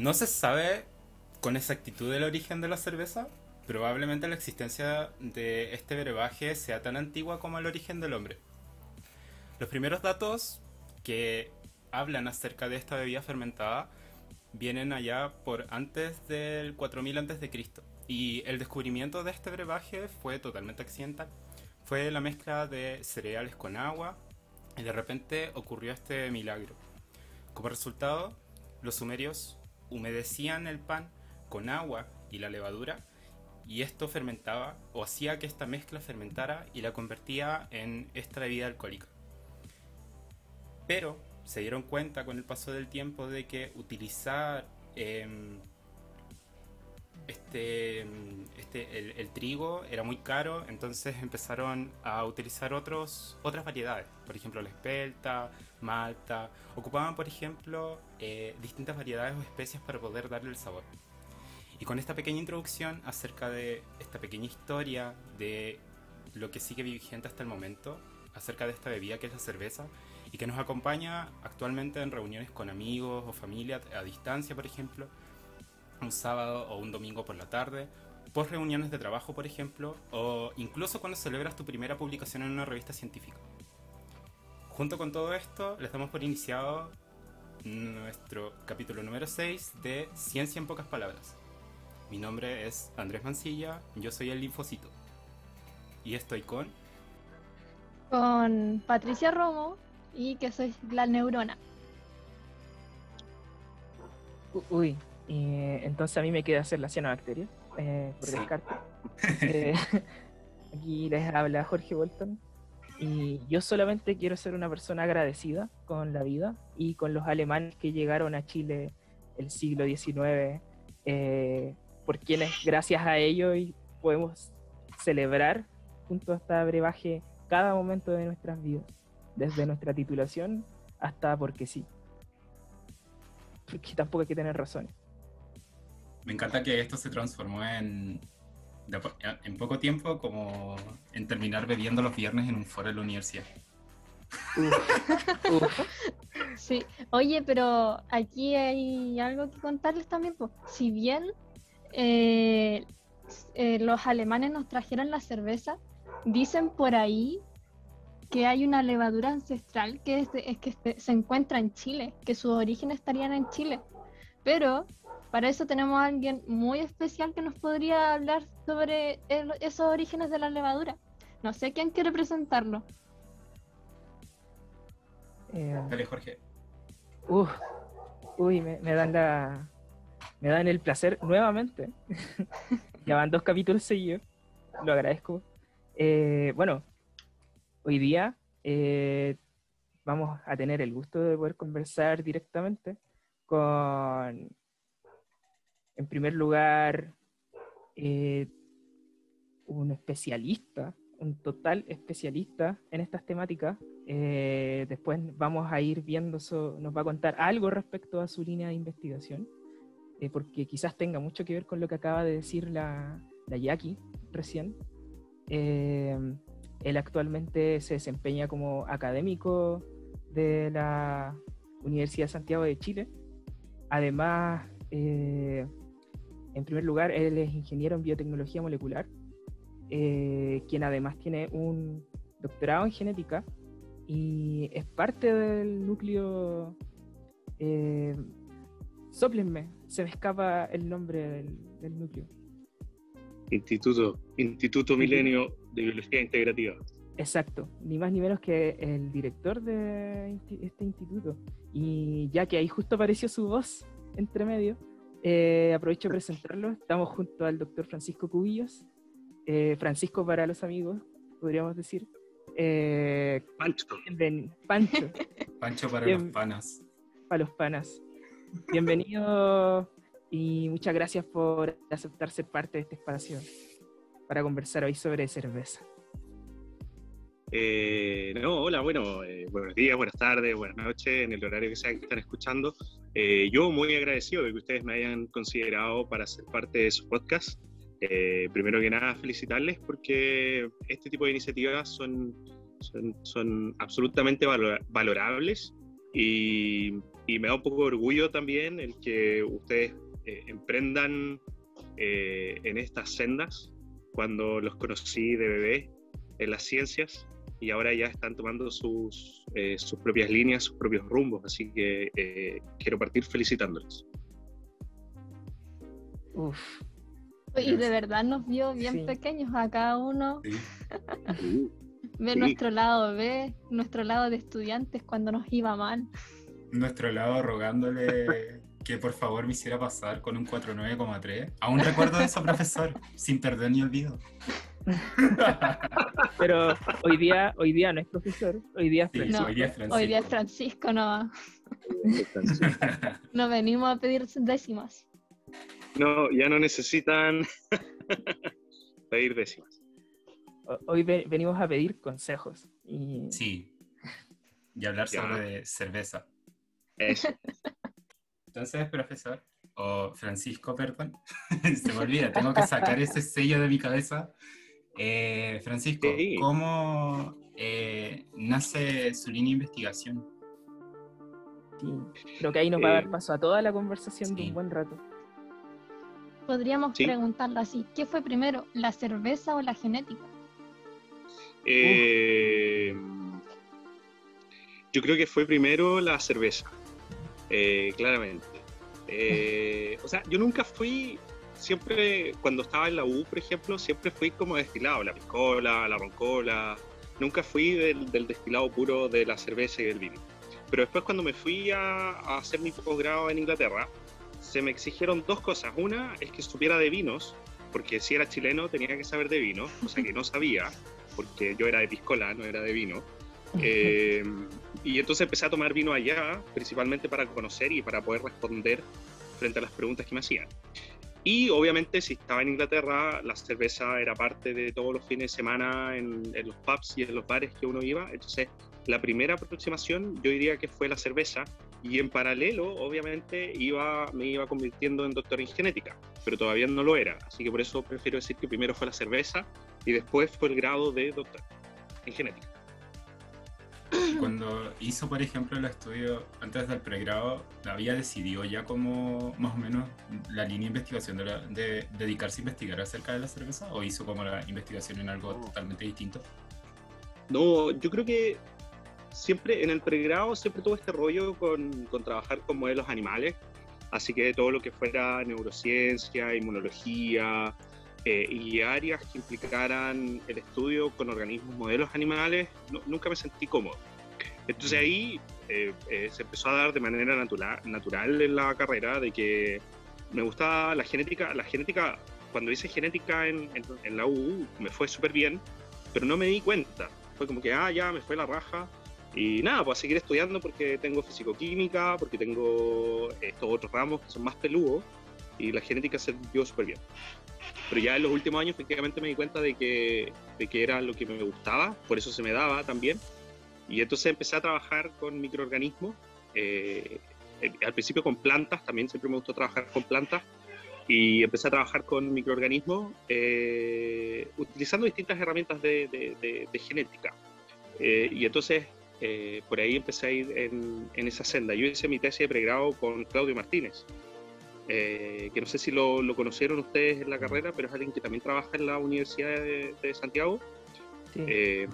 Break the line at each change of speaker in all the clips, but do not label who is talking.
No se sabe con exactitud el origen de la cerveza. Probablemente la existencia de este brebaje sea tan antigua como el origen del hombre. Los primeros datos que hablan acerca de esta bebida fermentada vienen allá por antes del 4000 a.C. Y el descubrimiento de este brebaje fue totalmente accidental. Fue la mezcla de cereales con agua y de repente ocurrió este milagro. Como resultado, los sumerios humedecían el pan con agua y la levadura y esto fermentaba o hacía que esta mezcla fermentara y la convertía en esta bebida alcohólica. Pero se dieron cuenta con el paso del tiempo de que utilizar em, este, este el, trigo era muy caro, entonces empezaron a utilizar otros, otras variedades, por ejemplo la espelta, malta, ocupaban por ejemplo eh, distintas variedades o especias para poder darle el sabor. Y con esta pequeña introducción acerca de esta pequeña historia de lo que sigue vigente hasta el momento, acerca de esta bebida que es la cerveza, y que nos acompaña actualmente en reuniones con amigos o familia a distancia, por ejemplo, un sábado o un domingo por la tarde, post reuniones de trabajo, por ejemplo, o incluso cuando celebras tu primera publicación en una revista científica. Junto con todo esto, les damos por iniciado nuestro capítulo número 6 de Ciencia en pocas palabras. Mi nombre es Andrés Mancilla, yo soy el linfocito. Y estoy con...
Con Patricia Romo, y que soy la neurona.
Uy, entonces a mí me queda hacer la cianobacteria, eh, por descarte. Eh, aquí les habla Jorge Bolton. Y yo solamente quiero ser una persona agradecida con la vida y con los alemanes que llegaron a Chile el siglo XIX, eh, por quienes gracias a ellos podemos celebrar junto a esta brebaje cada momento de nuestras vidas desde nuestra titulación hasta porque sí. Porque tampoco hay que tener razones.
Me encanta que esto se transformó en, en poco tiempo como en terminar bebiendo los viernes en un foro de la universidad.
Sí, oye, pero aquí hay algo que contarles también. Pues. Si bien eh, eh, los alemanes nos trajeron la cerveza, dicen por ahí que hay una levadura ancestral que, es, que se encuentra en Chile, que sus orígenes estarían en Chile. Pero para eso tenemos a alguien muy especial que nos podría hablar sobre esos orígenes de la levadura. No sé quién quiere presentarlo.
Eh, Dale, Jorge.
uy, me, dan la. Me dan el placer nuevamente. ya van dos capítulos seguidos. Lo agradezco. Eh, bueno, hoy día eh, vamos a tener el gusto de poder conversar directamente con, en primer lugar, eh, un especialista, un total especialista en estas temáticas. Eh, después vamos a ir viendo, eso, nos va a contar algo respecto a su línea de investigación, porque quizás tenga mucho que ver con lo que acaba de decir la, la Jackie recién. Él actualmente se desempeña como académico de la Universidad de Santiago de Chile. Además, eh, en primer lugar, él es ingeniero en biotecnología molecular, eh, quien además tiene un doctorado en genética y es parte del núcleo. Eh, soplenme, se me escapa el nombre del núcleo.
Instituto, Instituto Milenio de Biología Integrativa.
Exacto, ni más ni menos que el director de este instituto. Y ya que ahí justo apareció su voz entre medio, eh, aprovecho de presentarlo. Estamos junto al doctor Francisco Cubillos, eh, Francisco para los amigos, podríamos decir.
Eh, Pancho.
Pancho.
Pancho para los panas.
Para los panas. Bienvenido y muchas gracias por aceptar ser parte de este espacio para conversar hoy sobre cerveza.
Eh, no, hola, bueno, eh, buenos días, buenas tardes, buenas noches, en el horario que sea que están escuchando. Eh, yo muy agradecido de que ustedes me hayan considerado para ser parte de su podcast. primero que nada, felicitarles porque este tipo de iniciativas son, son, absolutamente valorables y, y me da un poco de orgullo también el que ustedes eh, emprendan eh, en estas sendas cuando los conocí de bebé en las ciencias y ahora ya están tomando sus, eh, sus propias líneas, sus propios rumbos, así que quiero partir felicitándoles.
Uf. Y de verdad nos vio bien pequeños a cada uno. ve nuestro lado ve nuestro lado de estudiantes cuando nos iba mal.
Nuestro lado rogándole que por favor me hiciera pasar con un 49,3. Aún recuerdo de eso, profesor, sin perder ni olvido.
Pero hoy día, hoy día no es profesor, hoy día es
Francisco. hoy, día es Francisco. hoy día es Francisco, no. no venimos a pedir décimas.
No, ya no necesitan pedir décimas.
Hoy venimos a pedir consejos.
Sí. Y hablar sobre cerveza.
Eso.
Entonces, profesor, o Francisco, perdón, se me olvida, tengo que sacar ese sello de mi cabeza. Eh, Francisco, ¿cómo eh, nace su línea de investigación?
creo que ahí nos va a dar eh, paso a toda la conversación de un buen rato.
Podríamos preguntarla así, ¿qué fue primero, la cerveza o la genética?
yo creo que fue primero la cerveza. Eh, claramente. Eh, o sea, yo nunca fui, siempre, cuando estaba en la U, por ejemplo, siempre fui como destilado, la piscola, la roncola, nunca fui del, destilado puro de la cerveza y del vino. Pero después cuando me fui a, hacer mi posgrado en Inglaterra, se me exigieron dos cosas. Una es que supiera de vinos, porque si era chileno tenía que saber de vino, o sea que no sabía, porque yo era de piscola, no era de vino. Eh, y entonces empecé a tomar vino allá, principalmente para conocer y para poder responder frente a las preguntas que me hacían. Y obviamente si estaba en Inglaterra, la cerveza era parte de todos los fines de semana en, los pubs y en los bares que uno iba. Entonces la primera aproximación yo diría que fue la cerveza y en paralelo obviamente iba, me iba convirtiendo en doctor en genética, pero todavía no lo era. Así que por eso prefiero decir que primero fue la cerveza y después fue el grado de doctor en genética.
Cuando hizo, por ejemplo, el estudio antes del pregrado, ¿había decidido ya como más o menos la línea de investigación de, dedicarse a investigar acerca de la cerveza? ¿O hizo como la investigación en algo totalmente distinto?
No, yo creo que siempre en el pregrado siempre tuve este rollo con, con trabajar con modelos animales, así que todo lo que fuera neurociencia, inmunología, eh, y áreas que implicaran el estudio con organismos modelos animales, nunca me sentí cómodo. Entonces ahí eh, eh, se empezó a dar de manera natural, natural en la carrera de que me gustaba la genética. La genética, cuando hice genética en, en, la U, me fue súper bien, pero no me di cuenta. Fue como que, ah, ya me fue la raja. Y nada, pues a seguir estudiando porque tengo fisicoquímica, porque tengo estos otros ramos que son más peludos, y la genética se dio súper bien. Pero ya en los últimos años efectivamente me di cuenta de que, de que era lo que me gustaba, por eso se me daba también. Y entonces empecé a trabajar con microorganismos, eh, al principio con plantas, también siempre me gustó trabajar con plantas, y empecé a trabajar con microorganismos eh, utilizando distintas herramientas de, de, genética. Eh, y entonces por ahí empecé a ir en, en, esa senda. Yo hice mi tesis de pregrado con Claudio Martínez, eh, que no sé si lo, conocieron ustedes en la carrera, pero es alguien que también trabaja en la Universidad de, Santiago. Eh,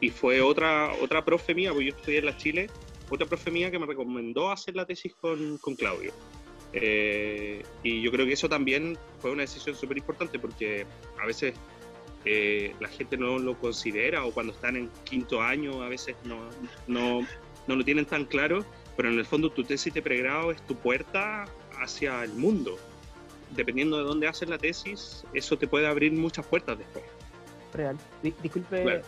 y fue otra, otra profe mía, porque yo estudié en la Chile, otra profe mía que me recomendó hacer la tesis con, con Claudio. Eh, y yo creo que eso también fue una decisión súper importante porque a veces la gente no lo considera o cuando están en quinto año a veces no, no, no lo tienen tan claro, pero en el fondo tu tesis de pregrado es tu puerta hacia el mundo. Dependiendo de dónde haces la tesis, eso te puede abrir muchas puertas después.
Real. disculpe,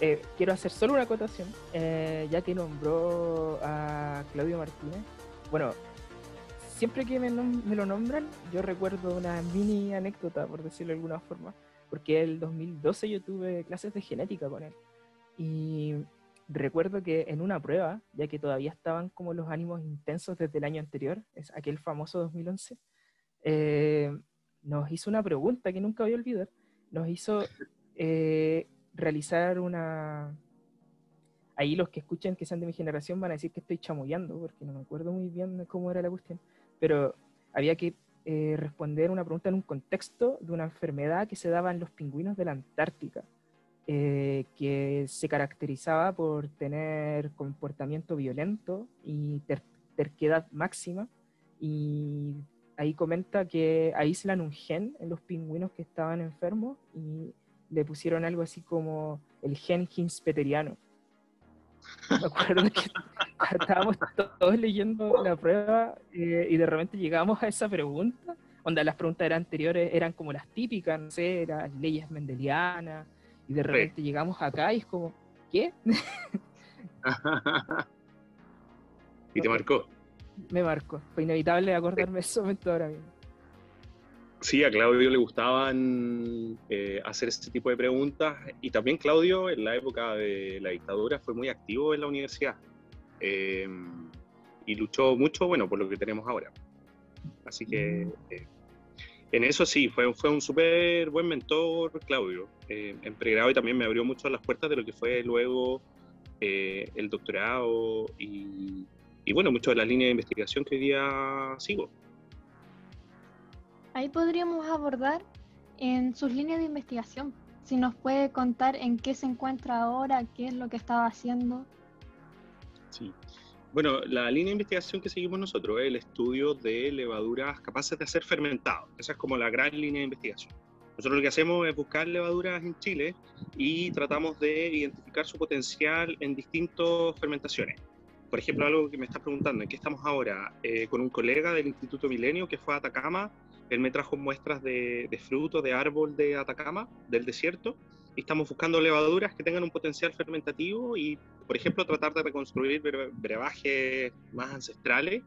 eh, quiero hacer solo una acotación, eh, ya que nombró a Claudio Martínez. Bueno, siempre que me, me, lo nombran, yo recuerdo una mini anécdota, por decirlo de alguna forma, porque el 2012 yo tuve clases de genética con él. Y recuerdo que en una prueba, ya que todavía estaban como los ánimos intensos desde el año anterior, es aquel famoso 2011, eh, nos hizo una pregunta que nunca voy a olvidar. Nos hizo eh, realizar una... ahí los que escuchen que sean de mi generación van a decir que estoy chamullando, porque no me acuerdo muy bien cómo era la cuestión, pero había que eh, responder una pregunta en un contexto de una enfermedad que se daba en los pingüinos de la Antártica, eh, que se caracterizaba por tener comportamiento violento y terquedad máxima, y ahí comenta que aíslan un gen en los pingüinos que estaban enfermos y le pusieron algo así como el gen hinspeteriano. Me acuerdo que estábamos todos leyendo la prueba eh, y de repente llegamos a esa pregunta, donde las preguntas eran anteriores eran como las típicas, no sé, las leyes mendelianas, y de repente llegamos acá y es como, ¿qué?
y te marcó.
Me marcó, fue inevitable acordarme de ese momento ahora mismo.
Sí, a Claudio le gustaban eh, hacer este tipo de preguntas y también Claudio en la época de la dictadura fue muy activo en la universidad eh, y luchó mucho, bueno, por lo que tenemos ahora. Así que eh, en eso sí, fue, fue un súper buen mentor Claudio en pregrado y también me abrió mucho las puertas de lo que fue luego el doctorado y, y bueno, mucho de la línea de investigación que hoy día sigo.
Ahí podríamos abordar en sus líneas de investigación. Si nos puede contar en qué se encuentra ahora, qué es lo que estaba haciendo.
Sí. Bueno, la línea de investigación que seguimos nosotros es el estudio de levaduras capaces de ser fermentados. Esa es como la gran línea de investigación. Nosotros lo que hacemos es buscar levaduras en Chile y tratamos de identificar su potencial en distintas fermentaciones. Por ejemplo, algo que me estás preguntando, ¿en qué estamos ahora? Eh, con un colega del Instituto Milenio que fue a Atacama él me trajo muestras de, de fruto de árbol de Atacama, del desierto, estamos buscando levaduras que tengan un potencial fermentativo y, por ejemplo, tratar de reconstruir brebajes más ancestrales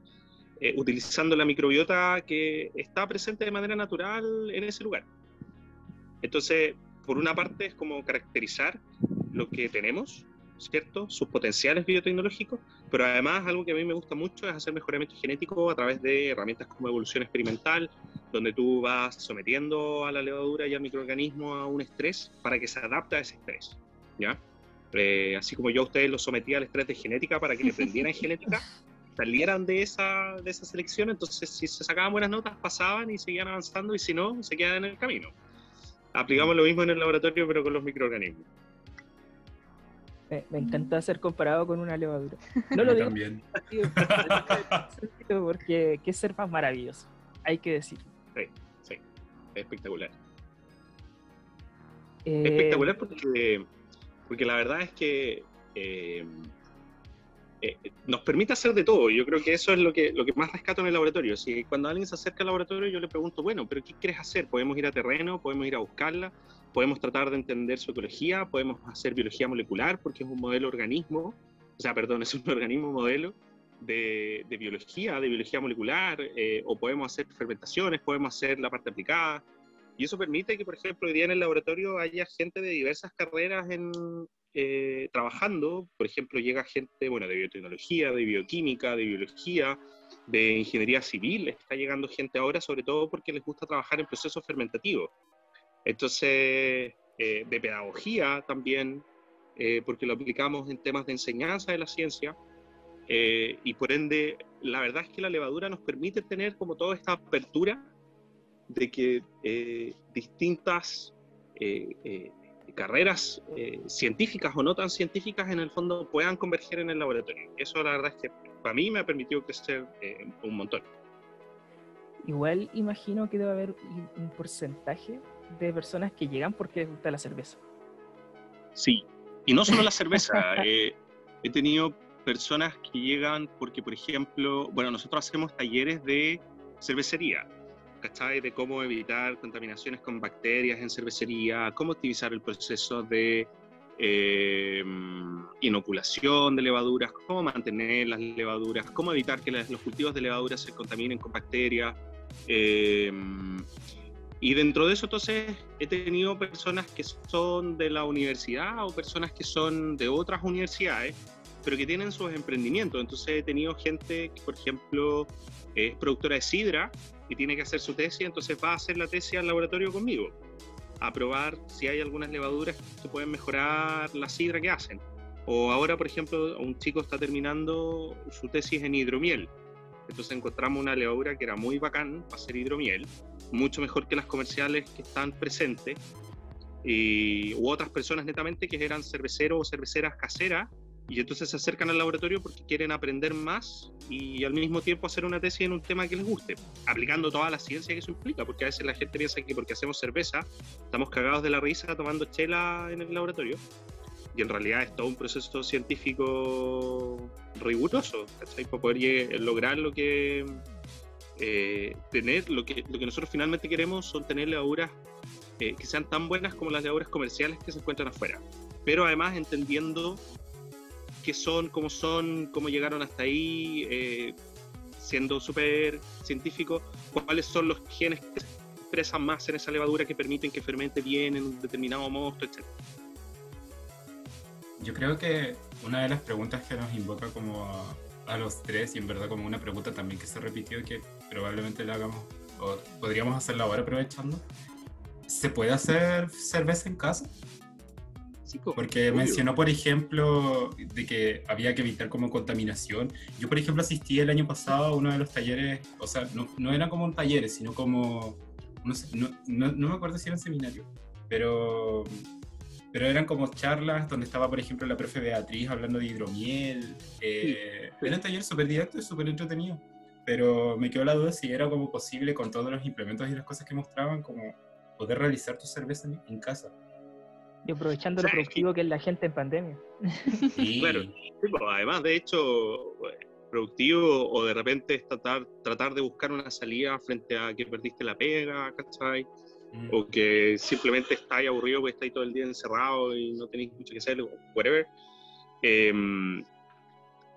eh, utilizando la microbiota que está presente de manera natural en ese lugar. Entonces, por una parte es como caracterizar lo que tenemos ¿cierto? Sus potenciales biotecnológicos, pero además algo que a mí me gusta mucho es hacer mejoramiento genético a través de herramientas como evolución experimental, donde tú vas sometiendo a la levadura y al microorganismo a un estrés para que se adapte a ese estrés, ¿ya? Eh, así como yo a ustedes los sometí al estrés de genética para que le aprendieran genética, salieran de esa, de esa selección, entonces si se sacaban buenas notas pasaban y seguían avanzando y si no, se quedan en el camino. Aplicamos lo mismo en el laboratorio pero con los microorganismos.
Me, encanta ser comparado con una levadura. No lo digo
también.
porque qué ser más maravilloso, hay que decir.
Sí, sí, espectacular. Eh, espectacular porque, porque la verdad es que eh, eh, nos permite hacer de todo. Yo creo que eso es lo que, lo que más rescato en el laboratorio. Si cuando alguien se acerca al laboratorio, yo le pregunto, bueno, pero ¿qué quieres hacer? ¿Podemos ir a terreno? ¿Podemos ir a buscarla? podemos tratar de entender su ecología, podemos hacer biología molecular porque es un modelo organismo, o sea, perdón, es un organismo modelo de, biología, de biología molecular, eh, o podemos hacer fermentaciones, podemos hacer la parte aplicada. Y eso permite que, por ejemplo, hoy día en el laboratorio haya gente de diversas carreras en, eh, trabajando. Por ejemplo, llega gente bueno, de biotecnología, de bioquímica, de biología, de ingeniería civil. Está llegando gente ahora, sobre todo porque les gusta trabajar en procesos fermentativos. Entonces, eh, de pedagogía también, eh, porque lo aplicamos en temas de enseñanza de la ciencia, eh, y por ende, la verdad es que la levadura nos permite tener como toda esta apertura de que distintas carreras científicas o no tan científicas en el fondo puedan converger en el laboratorio. Eso la verdad es que para mí me ha permitido crecer un montón.
Igual imagino que debe haber un porcentaje de personas que llegan porque les gusta la cerveza.
Sí, y no solo la cerveza. Eh, he tenido personas que llegan porque, por ejemplo, bueno, nosotros hacemos talleres de cervecería, ¿cachai? De cómo evitar contaminaciones con bacterias en cervecería, cómo optimizar el proceso de eh, inoculación de levaduras, cómo mantener las levaduras, cómo evitar que los cultivos de levaduras se contaminen con bacterias. Eh, y dentro de eso, entonces, he tenido personas que son de la universidad o personas que son de otras universidades, pero que tienen sus emprendimientos. Entonces, he tenido gente que, por ejemplo, es productora de sidra y tiene que hacer su tesis, entonces va a hacer la tesis al laboratorio conmigo, a probar si hay algunas levaduras que pueden mejorar la sidra que hacen. O ahora, por ejemplo, un chico está terminando su tesis en hidromiel. Entonces encontramos una levadura que era muy bacán para hacer hidromiel, mucho mejor que las comerciales que están presentes, y, u otras personas netamente que eran cerveceros o cerveceras caseras y entonces se acercan al laboratorio porque quieren aprender más y al mismo tiempo hacer una tesis en un tema que les guste, aplicando toda la ciencia que eso implica, porque a veces la gente piensa que porque hacemos cerveza estamos cagados de la risa tomando chela en el laboratorio y en realidad es todo un proceso científico riguroso, ¿cachai? Para poder lograr lo que... Eh, tener lo que, lo que nosotros finalmente queremos son tener levaduras eh, que sean tan buenas como las levaduras comerciales que se encuentran afuera, pero además entendiendo qué son, cómo son, cómo llegaron hasta ahí, eh, siendo súper científico, cuáles son los genes que se expresan más en esa levadura que permiten que fermente bien en un determinado mosto, etc.
Yo creo que una de las preguntas que nos invoca como a, los tres, y en verdad como una pregunta también que se repitió, que probablemente la hagamos, o podríamos hacerla ahora aprovechando, ¿se puede hacer cerveza en casa? Porque mencionó, por ejemplo, de que había que evitar como contaminación. Yo, por ejemplo, asistí el año pasado a uno de los talleres, o sea, no, no eran como un taller, sino como, no, no, no, me acuerdo si era un seminario, pero, pero eran como charlas donde estaba, por ejemplo, la profe Beatriz hablando de hidromiel. Eh, Era un taller súper directo y súper entretenido, pero me quedó la duda si era como posible con todos los implementos y las cosas que mostraban, como poder realizar tu cerveza en casa.
Y aprovechando lo productivo que... es la gente en pandemia.
Claro, pues, además de hecho, productivo o de repente tratar, tratar de buscar una salida frente a que perdiste la pega, ¿cachai? Mm. O que simplemente estáis aburrido porque estáis todo el día encerrado y no tenéis mucho que hacer, whatever. Em,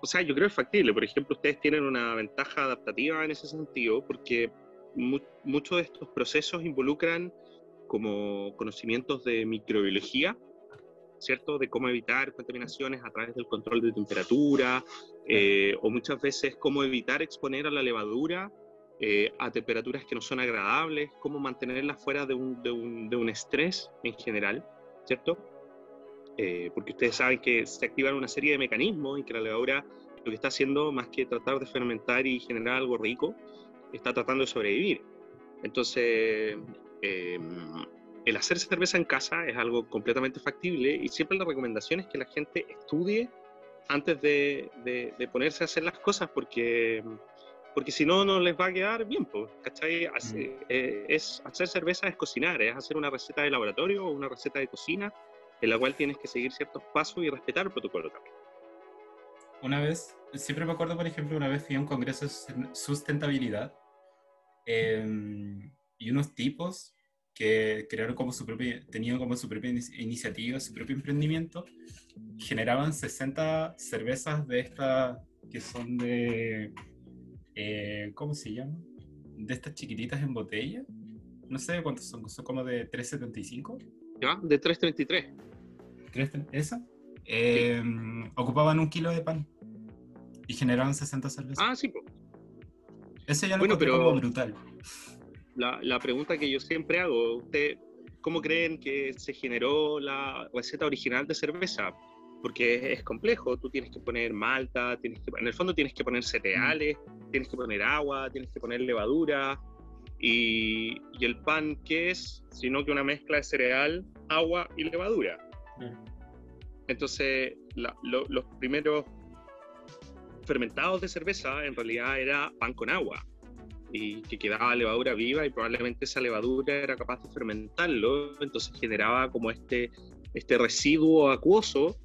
o sea, yo creo que es factible. Por ejemplo, ustedes tienen una ventaja adaptativa en ese sentido porque muchos de estos procesos involucran como conocimientos de microbiología, ¿cierto? De cómo evitar contaminaciones a través del control de temperatura, eh, o muchas veces cómo evitar exponer a la levadura eh, a temperaturas que no son agradables, cómo mantenerla fuera de un, de un, de un estrés en general, ¿cierto? Eh, porque ustedes saben que se activan una serie de mecanismos y que la levadura lo que está haciendo, más que tratar de fermentar y generar algo rico, está tratando de sobrevivir. Entonces, Em, el hacer cerveza en casa es algo completamente factible y siempre la recomendación es que la gente estudie antes de, de, ponerse a hacer las cosas porque, porque si no, no les va a quedar bien. ¿cachai? Mm. Eh, es, hacer cerveza es cocinar, es hacer una receta de laboratorio o una receta de cocina en la cual tienes que seguir ciertos pasos y respetar el protocolo también.
Una vez, siempre me acuerdo, por ejemplo, una vez fui a un congreso de sustentabilidad eh, y unos tipos que crearon como su propia, tenían como su propia iniciativa, su propio emprendimiento, generaban 60 cervezas de estas que son de, eh, ¿cómo se llama? De estas chiquititas en botella. No sé cuántos son, son como de 375.
Ya, de 333.
¿Esa? Eh, ocupaban un kilo de pan y generaban 60 cervezas.
Ah, sí.
Ese ya lo bueno, pero... como brutal
la, pregunta que yo siempre hago, ¿usted cómo creen que se generó la receta original de cerveza? Porque es, complejo, tú tienes que poner malta, tienes que, en el fondo tienes que poner cereales, tienes que poner agua, tienes que poner levadura, y, el pan, ¿qué es? Sino que una mezcla de cereal, agua y levadura. Entonces, los primeros fermentados de cerveza en realidad era pan con agua y que quedaba levadura viva y probablemente esa levadura era capaz de fermentarlo, entonces generaba como este, este residuo acuoso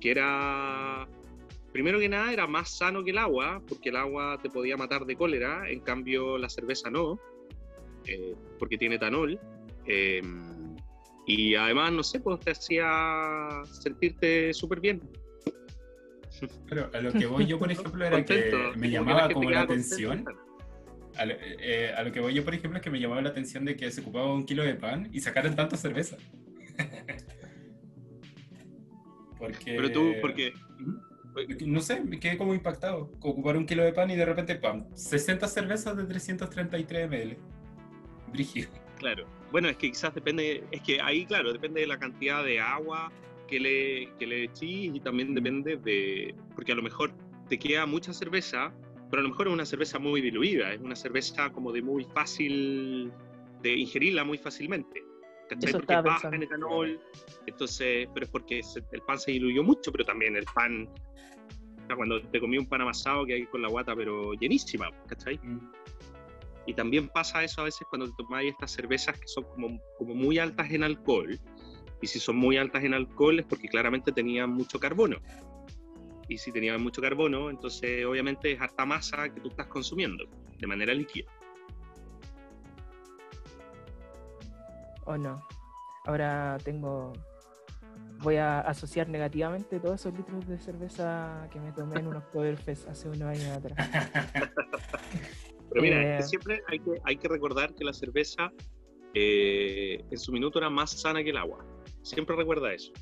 que era, primero que nada, era más sano que el agua, porque el agua te podía matar de cólera, en cambio la cerveza no, eh, porque tiene etanol. Em, y además, no sé, pues te hacía sentirte súper bien.
Pero a lo que voy yo, por ejemplo, era que me llamaba como la atención eh, a lo, que voy yo, por ejemplo, es que me llamaba la atención de que se ocupaba un kilo de pan y sacaran tanta cerveza.
porque... Pero tú, porque...
No sé, me quedé como impactado. Ocupar un kilo de pan y de repente, pan, 60 cervezas de 333 ml. Brígido.
Claro. Bueno, es que quizás depende, es que ahí, claro, depende de la cantidad de agua que le, que le echís y también depende de, porque a lo mejor te queda mucha cerveza, pero a lo mejor es una cerveza muy diluida, es una cerveza como de muy fácil de ingerirla muy fácilmente. ¿Cachai?
Eso
Porque
estaba
baja en etanol, entonces, pero es porque se- el pan se diluyó mucho, pero también el pan, o sea, cuando te comí un pan amasado que hay con la guata, pero llenísima, ¿cachai?
Mm.
Y también pasa eso a veces cuando te tomáis estas cervezas que son como, como muy altas en alcohol. Y si son muy altas en alcohol es porque claramente tenían mucho carbono. Y si tenían mucho carbono, entonces obviamente es harta masa que tú estás consumiendo de manera líquida.
¿O no? Ahora tengo. Voy a asociar negativamente todos esos litros de cerveza que me tomé en unos Powerfest hace unos años atrás.
Pero mira,
Eh.
siempre hay que, hay que recordar que la cerveza eh, en su minuto era más sana que el agua. Siempre recuerda eso.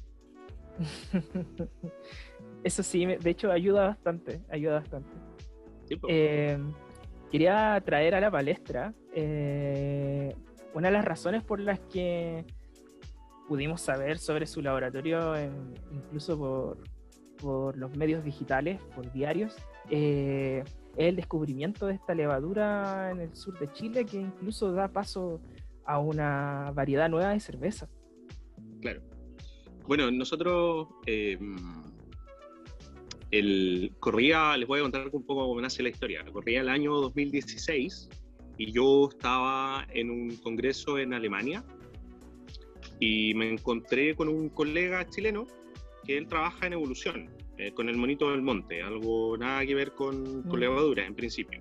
Eso sí, me- de hecho ayuda bastante, ayuda bastante. Eh, quería traer a la palestra eh, una de las razones por las que pudimos saber sobre su laboratorio, en- incluso por, por los medios digitales, por diarios, eh, es el descubrimiento de esta levadura en el sur de Chile que incluso da paso a una variedad nueva de cerveza.
Claro. Bueno, nosotros eh, el, corría, les voy a contar un poco cómo nace la historia. Corría el año 2016 y yo estaba en un congreso en Alemania y me encontré con un colega chileno que él trabaja en evolución, eh, con el monito del monte, algo nada que ver con, con
Mm.
levaduras en principio.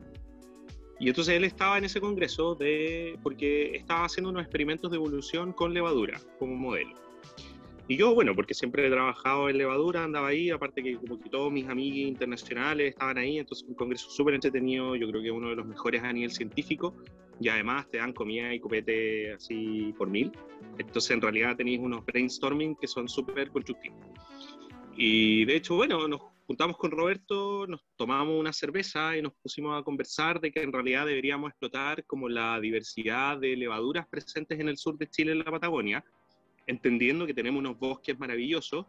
Y entonces él estaba en ese congreso de, porque estaba haciendo unos experimentos de evolución con levadura como modelo. Y yo, bueno, porque siempre he trabajado en levadura, andaba ahí, aparte que como que todos mis amigos internacionales estaban ahí, entonces un congreso súper entretenido, yo creo que uno de los mejores a nivel científico, y además te dan comida y copete así por mil. Entonces en realidad tenéis unos brainstorming que son súper constructivos. Y de hecho, bueno, nos juntamos con Roberto, nos tomamos una cerveza y nos pusimos a conversar de que en realidad deberíamos explotar como la diversidad de levaduras presentes en el sur de Chile, en la Patagonia, entendiendo que tenemos unos bosques maravillosos,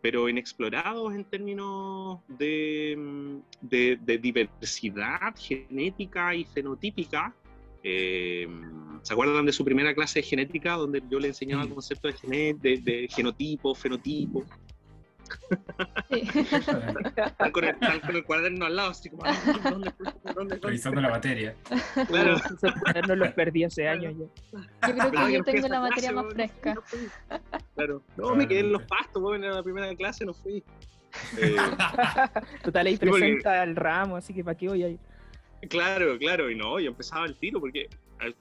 pero inexplorados en términos de, mm, de, de diversidad genética y fenotípica. Eh, ¿Se acuerdan de su primera clase de genética donde yo le enseñaba
Mm.
conceptos de, de genotipo, fenotipo?
Sí.
Están con, el, están con el cuaderno al lado, así como, "Ah, ¿dónde? ¿Dónde, dónde?".
Revisando la materia.
Claro.
Esos cuadernos los perdí hace años ya.
Yo creo que
no
yo tengo la materia
clase,
más fresca.
no fui. Claro. No, me quedé en los pastos, weón, en la primera clase no fui. Eh,
Total, ahí presenta el ramo, así que ¿para qué voy a ir?
claro, claro, y no, yo empezaba el tiro porque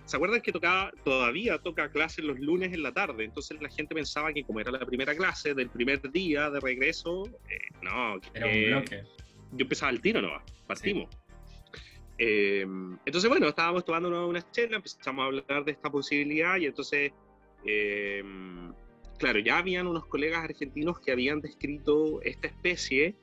¿se acuerdan que tocaba, todavía toca clases los lunes en la tarde? Entonces la gente pensaba que como era la primera clase del primer día de regreso, eh, no,
Era un
que-
bloque.
yo empezaba el tiro nomás, partimos. Eh, entonces, bueno, estábamos tomando una, una chela, empezamos a hablar de esta posibilidad y entonces, eh, claro, ya habían unos colegas argentinos que habían descrito esta especie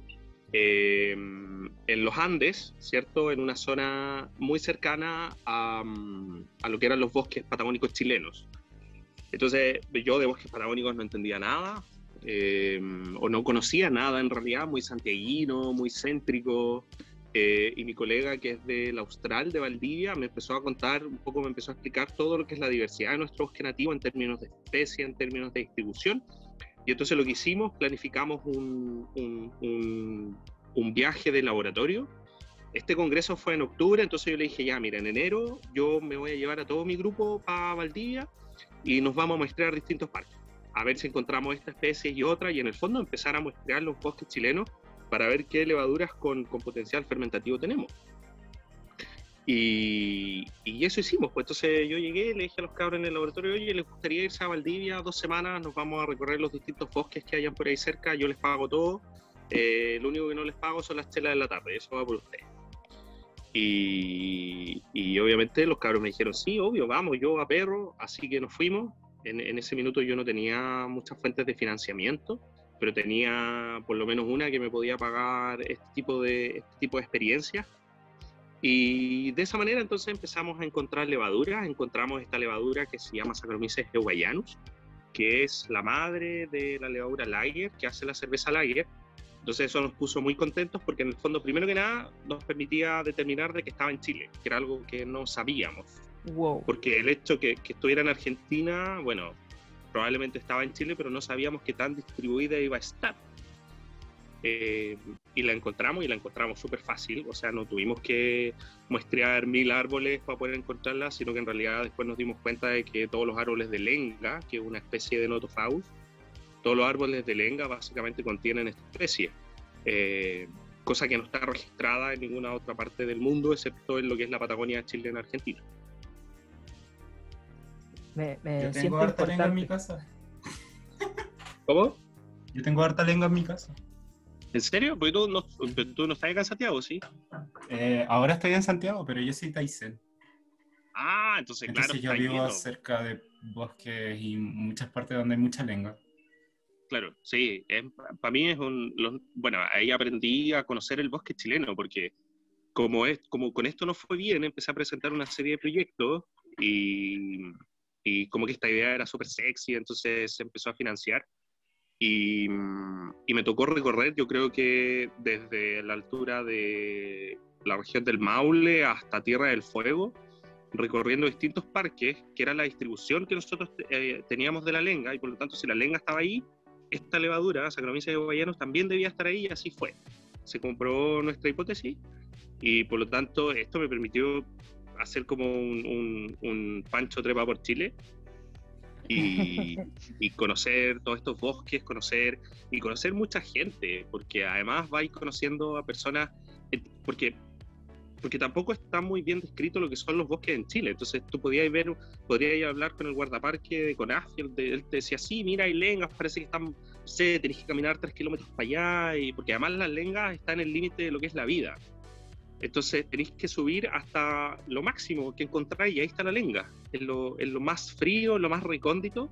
eh, en los Andes, ¿cierto? En una zona muy cercana a, mm, a lo que eran los bosques patagónicos chilenos. Entonces, yo de bosques patagónicos no entendía nada, eh, o no conocía nada en realidad, muy santiaguino, muy céntrico. eh, y mi colega, que es del Austral, de Valdivia, me empezó a contar, un poco me empezó a explicar todo lo que es la diversidad de nuestro bosque nativo en términos de especie, en términos de distribución. Entonces lo que hicimos, planificamos un, un, viaje de laboratorio. Este congreso fue en octubre, entonces yo le dije, ya, mira, en enero yo me voy a llevar a todo mi grupo para Valdivia y nos vamos a muestrear distintos parques, a ver si encontramos esta especie y otra, y en el fondo empezar a muestrear los bosques chilenos para ver qué levaduras con, con potencial fermentativo tenemos. Y, y eso hicimos, pues entonces yo llegué, le dije a los cabros en el laboratorio, oye, les gustaría irse a Valdivia dos semanas, nos vamos a recorrer los distintos bosques que hayan por ahí cerca, yo les pago todo, eh, lo único que no les pago son las chelas de la tarde, eso va por ustedes. Y, y obviamente los cabros me dijeron, sí, obvio, vamos, yo a perro, así que nos fuimos. En, en ese minuto yo no tenía muchas fuentes de financiamiento, pero tenía por lo menos una que me podía pagar este tipo de, este tipo de experiencias. Y de esa manera entonces empezamos a encontrar levaduras, encontramos esta levadura que se llama Saccharomyces eubayanus, que es la madre de la levadura Lager, que hace la cerveza Lager. Entonces eso nos puso muy contentos porque en el fondo, primero que nada, nos permitía determinar de que estaba en Chile, que era algo que no sabíamos.
Wow.
Porque el hecho que, que estuviera en Argentina, bueno, probablemente estaba en Chile, pero no sabíamos qué tan distribuida iba a estar. Eh, y la encontramos y la encontramos súper fácil, o sea, no tuvimos que muestrear mil árboles para poder encontrarla, sino que en realidad después nos dimos cuenta de que todos los árboles de lenga, que es una especie de notofaus, todos los árboles de lenga básicamente contienen esta especie, eh, cosa que no está registrada en ninguna otra parte del mundo, excepto en lo que es la Patagonia chilena Argentina.
Me, me
Yo tengo harta lenga en mi casa.
¿Cómo?
Yo tengo harta lenga en mi casa.
¿En serio? Porque tú no, tú no estás acá en Santiago, ¿sí?
Eh, ahora estoy en Santiago, pero yo soy Taisen.
Ah, entonces, claro,
Entonces yo
está
vivo
lleno.
cerca de bosques y muchas partes donde hay mucha lenga.
Claro, sí. Para mí es un... bueno, ahí aprendí a conocer el bosque chileno, porque como, es, como con esto no fue bien, empecé a presentar una serie de proyectos y, y como que esta idea era súper sexy, entonces se empezó a financiar. Y, mm, y me tocó recorrer, yo creo que desde la altura de la región del Maule hasta Tierra del Fuego, recorriendo distintos parques, que era la distribución que nosotros eh, teníamos de la lenga, y por lo tanto si la lenga estaba ahí, esta levadura, Saccharomyces guayanos, también debía estar ahí, y así fue. Se comprobó nuestra hipótesis, y por lo tanto esto me permitió hacer como un, un- un pancho trepa por Chile, y, y conocer todos estos bosques, conocer y conocer mucha gente, porque además vais conociendo a personas, eh, porque porque tampoco está muy bien descrito lo que son los bosques en Chile. Entonces tú podías ver, podrías hablar con el guardaparque de Conafi, él te, decía, sí, mira, hay lengas, parece que están, sé, tenés que caminar tres kilómetros para allá, y, porque además las lengas están en el límite de lo que es la vida. Entonces tenéis que subir hasta lo máximo que encontráis y ahí está la lenga. En lo, en lo más frío, en lo más recóndito,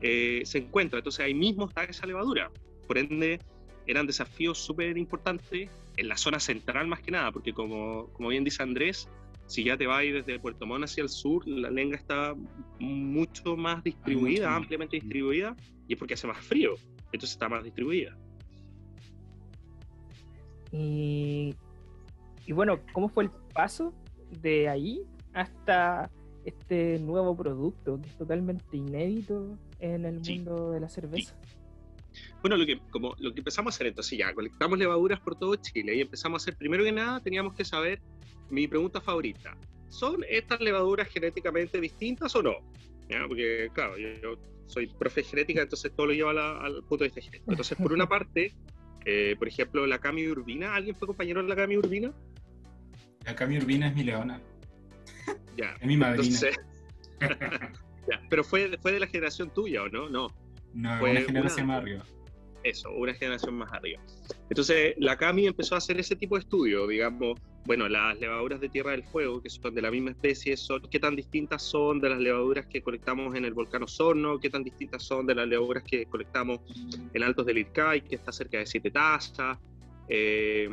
eh, se encuentra. Entonces ahí mismo está esa levadura. Por ende, eran desafíos súper importantes en la zona central más que nada, porque como, como bien dice Andrés, si ya te vas desde Puerto Montt hacia el sur, la lenga está mucho más distribuida,
mucho más.
ampliamente distribuida, y es porque hace más frío, entonces está más distribuida.
Y, y bueno, ¿cómo fue el paso de ahí hasta este nuevo producto que es totalmente inédito en el
Sí.
mundo de la cerveza?
Bueno, lo que, como, lo que empezamos a hacer entonces ya, colectamos levaduras por todo Chile y empezamos a hacer, primero que nada, teníamos que saber mi pregunta favorita. ¿Son estas levaduras genéticamente distintas o no? ¿Ya? Porque, claro, yo, yo soy profe de genética, entonces todo lo llevo a la- al punto de vista genético. Entonces, por una parte, eh, por ejemplo, la Cami Urbina, ¿alguien fue compañero de la Cami Urbina?
La Cami Urbina es mi leona.
Ya.
Es mi madrina.
Entonces, ya, pero fue, fue de la generación tuya, ¿o no? No.
no,
fue
una generación
una-
más arriba.
eso, una generación más arriba. Entonces, la CAMI empezó a hacer ese tipo de estudio, digamos, bueno, las levaduras de Tierra del Fuego, que son de la misma especie, son, ¿qué tan distintas son de las levaduras que colectamos en el volcán Osorno? ¿Qué tan distintas son de las levaduras que colectamos en Altos del Ircay, que está cerca de Siete Tazas? Eh,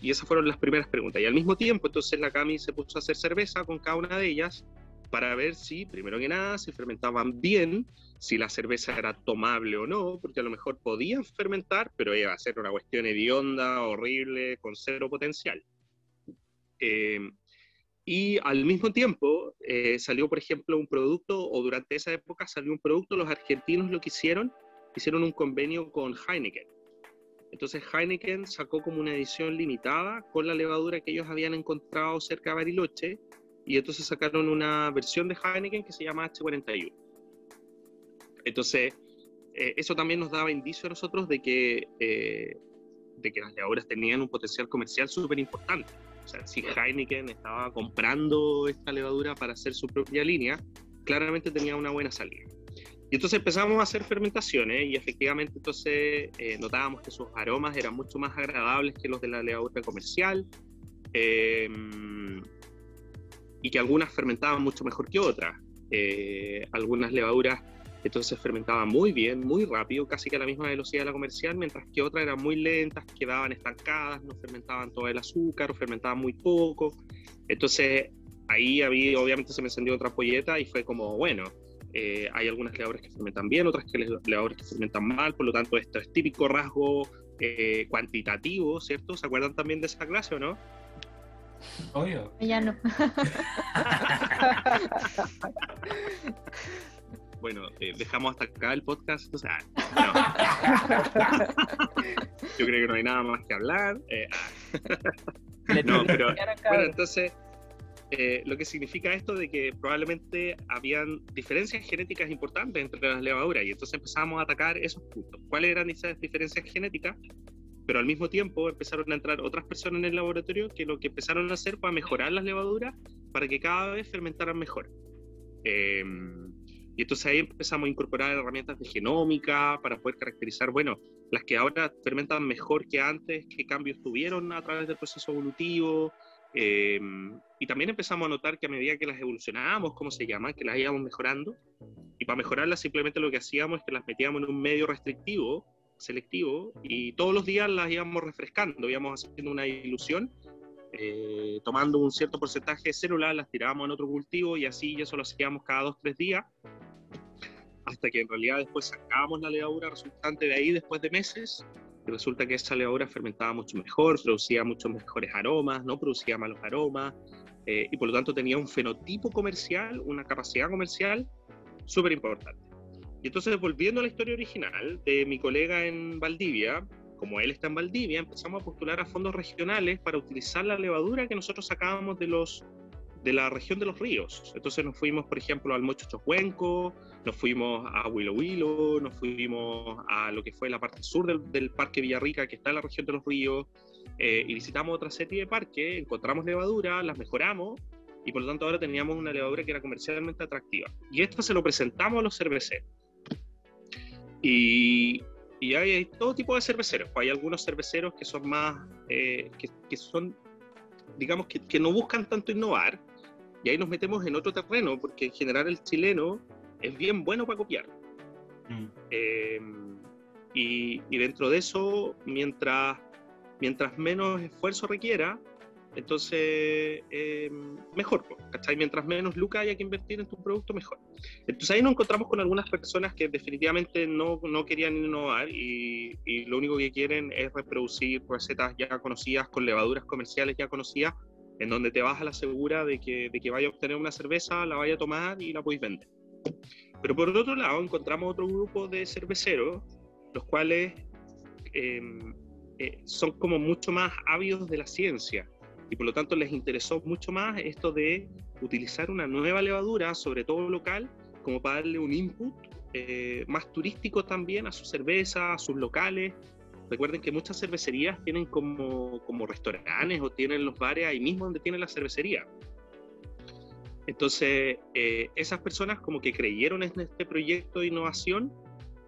y esas fueron las primeras preguntas. Y al mismo tiempo, entonces la CAMI se puso a hacer cerveza con cada una de ellas para ver si, primero que nada, si fermentaban bien, si la cerveza era tomable o no, porque a lo mejor podían fermentar, pero iba a ser una cuestión hedionda, horrible, con cero potencial. Eh, y al mismo tiempo eh, salió, por ejemplo, un producto, o durante esa época salió un producto, los argentinos lo que hicieron, hicieron un convenio con Heineken. Entonces Heineken sacó como una edición limitada con la levadura que ellos habían encontrado cerca de Bariloche, y entonces sacaron una versión de Heineken que se llama H41. Entonces, eh, eso también nos daba indicio a nosotros de que, eh, de que las levaduras tenían un potencial comercial súper importante. O sea, si Heineken estaba comprando esta levadura para hacer su propia línea, claramente tenía una buena salida. Y entonces empezamos a hacer fermentaciones y efectivamente entonces eh, notábamos que sus aromas eran mucho más agradables que los de la levadura comercial eh, y que algunas fermentaban mucho mejor que otras. Eh, algunas levaduras entonces fermentaban muy bien, muy rápido, casi que a la misma velocidad de la comercial, mientras que otras eran muy lentas, quedaban estancadas, no fermentaban todo el azúcar o fermentaban muy poco. Entonces ahí había, obviamente se me encendió otra polleta y fue como, bueno, Eh, hay algunas levaduras que fermentan bien, otras que levaduras que fermentan mal, por lo tanto esto es típico rasgo eh, cuantitativo, ¿cierto? ¿Se acuerdan también de esa clase o no?
Obvio.
Ya no.
bueno, eh, dejamos hasta acá el podcast. O sea, Yo creo que no hay nada más que hablar. Eh, ah. no, pero bueno, entonces, eh, lo que significa esto de que probablemente habían diferencias genéticas importantes entre las levaduras y entonces empezamos a atacar esos puntos. ¿Cuáles eran esas diferencias genéticas? Pero al mismo tiempo empezaron a entrar otras personas en el laboratorio que lo que empezaron a hacer fue a mejorar las levaduras para que cada vez fermentaran mejor. Eh, y entonces ahí empezamos a incorporar herramientas de genómica para poder caracterizar, bueno, las que ahora fermentan mejor que antes, qué cambios tuvieron a través del proceso evolutivo. Eh, y también empezamos a notar que a medida que las evolucionábamos, ¿cómo se llama? Que las íbamos mejorando. Y para mejorarlas simplemente lo que hacíamos es que las metíamos en un medio restrictivo, selectivo, y todos los días las íbamos refrescando, íbamos haciendo una ilusión eh, tomando un cierto porcentaje de células, las tirábamos en otro cultivo y así eso lo hacíamos cada dos, tres días hasta que en realidad después sacábamos la levadura resultante de ahí después de meses y resulta que esa levadura fermentaba mucho mejor, producía muchos mejores aromas, no producía malos aromas eh, y por lo tanto tenía un fenotipo comercial, una capacidad comercial súper importante. Y entonces volviendo a la historia original de mi colega en Valdivia, como él está en Valdivia, empezamos a postular a fondos regionales para utilizar la levadura que nosotros sacábamos de los de la región de los ríos. Entonces nos fuimos, por ejemplo, al Mocho Chocuenco, nos fuimos a Huilo Huilo, nos fuimos a lo que fue la parte sur del, Parque Villarrica, que está en la región de los ríos, eh, y visitamos otra serie de parques, encontramos levadura, las mejoramos, y por lo tanto ahora teníamos una levadura que era comercialmente atractiva. Y esto se lo presentamos a los cerveceros. Y, y hay, todo tipo de cerveceros. Hay algunos cerveceros que son más, eh, que, son, digamos, que no buscan tanto innovar, y ahí nos metemos en otro terreno, porque en general el chileno es bien bueno para copiar. Mm. Eh, y, y, dentro de eso, mientras, mientras menos esfuerzo requiera, entonces eh, mejor, ¿cachai? Mientras menos lucas haya que invertir en tu producto, mejor. Entonces ahí nos encontramos con algunas personas que definitivamente no, no querían innovar y, y, lo único que quieren es reproducir recetas ya conocidas con levaduras comerciales ya conocidas en donde te vas a la segura de que, de que vaya a obtener una cerveza, la vaya a tomar y la podéis vender. Pero por otro lado, encontramos otro grupo de cerveceros, los cuales em, eh, son como mucho más ávidos de la ciencia y por lo tanto les interesó mucho más esto de utilizar una nueva levadura, sobre todo local, como para darle un input eh, más turístico también a su cerveza, a sus locales, Recuerden que muchas cervecerías tienen como, como restaurantes o tienen los bares ahí mismo donde tienen la cervecería. Entonces, eh, esas personas como que creyeron en este proyecto de innovación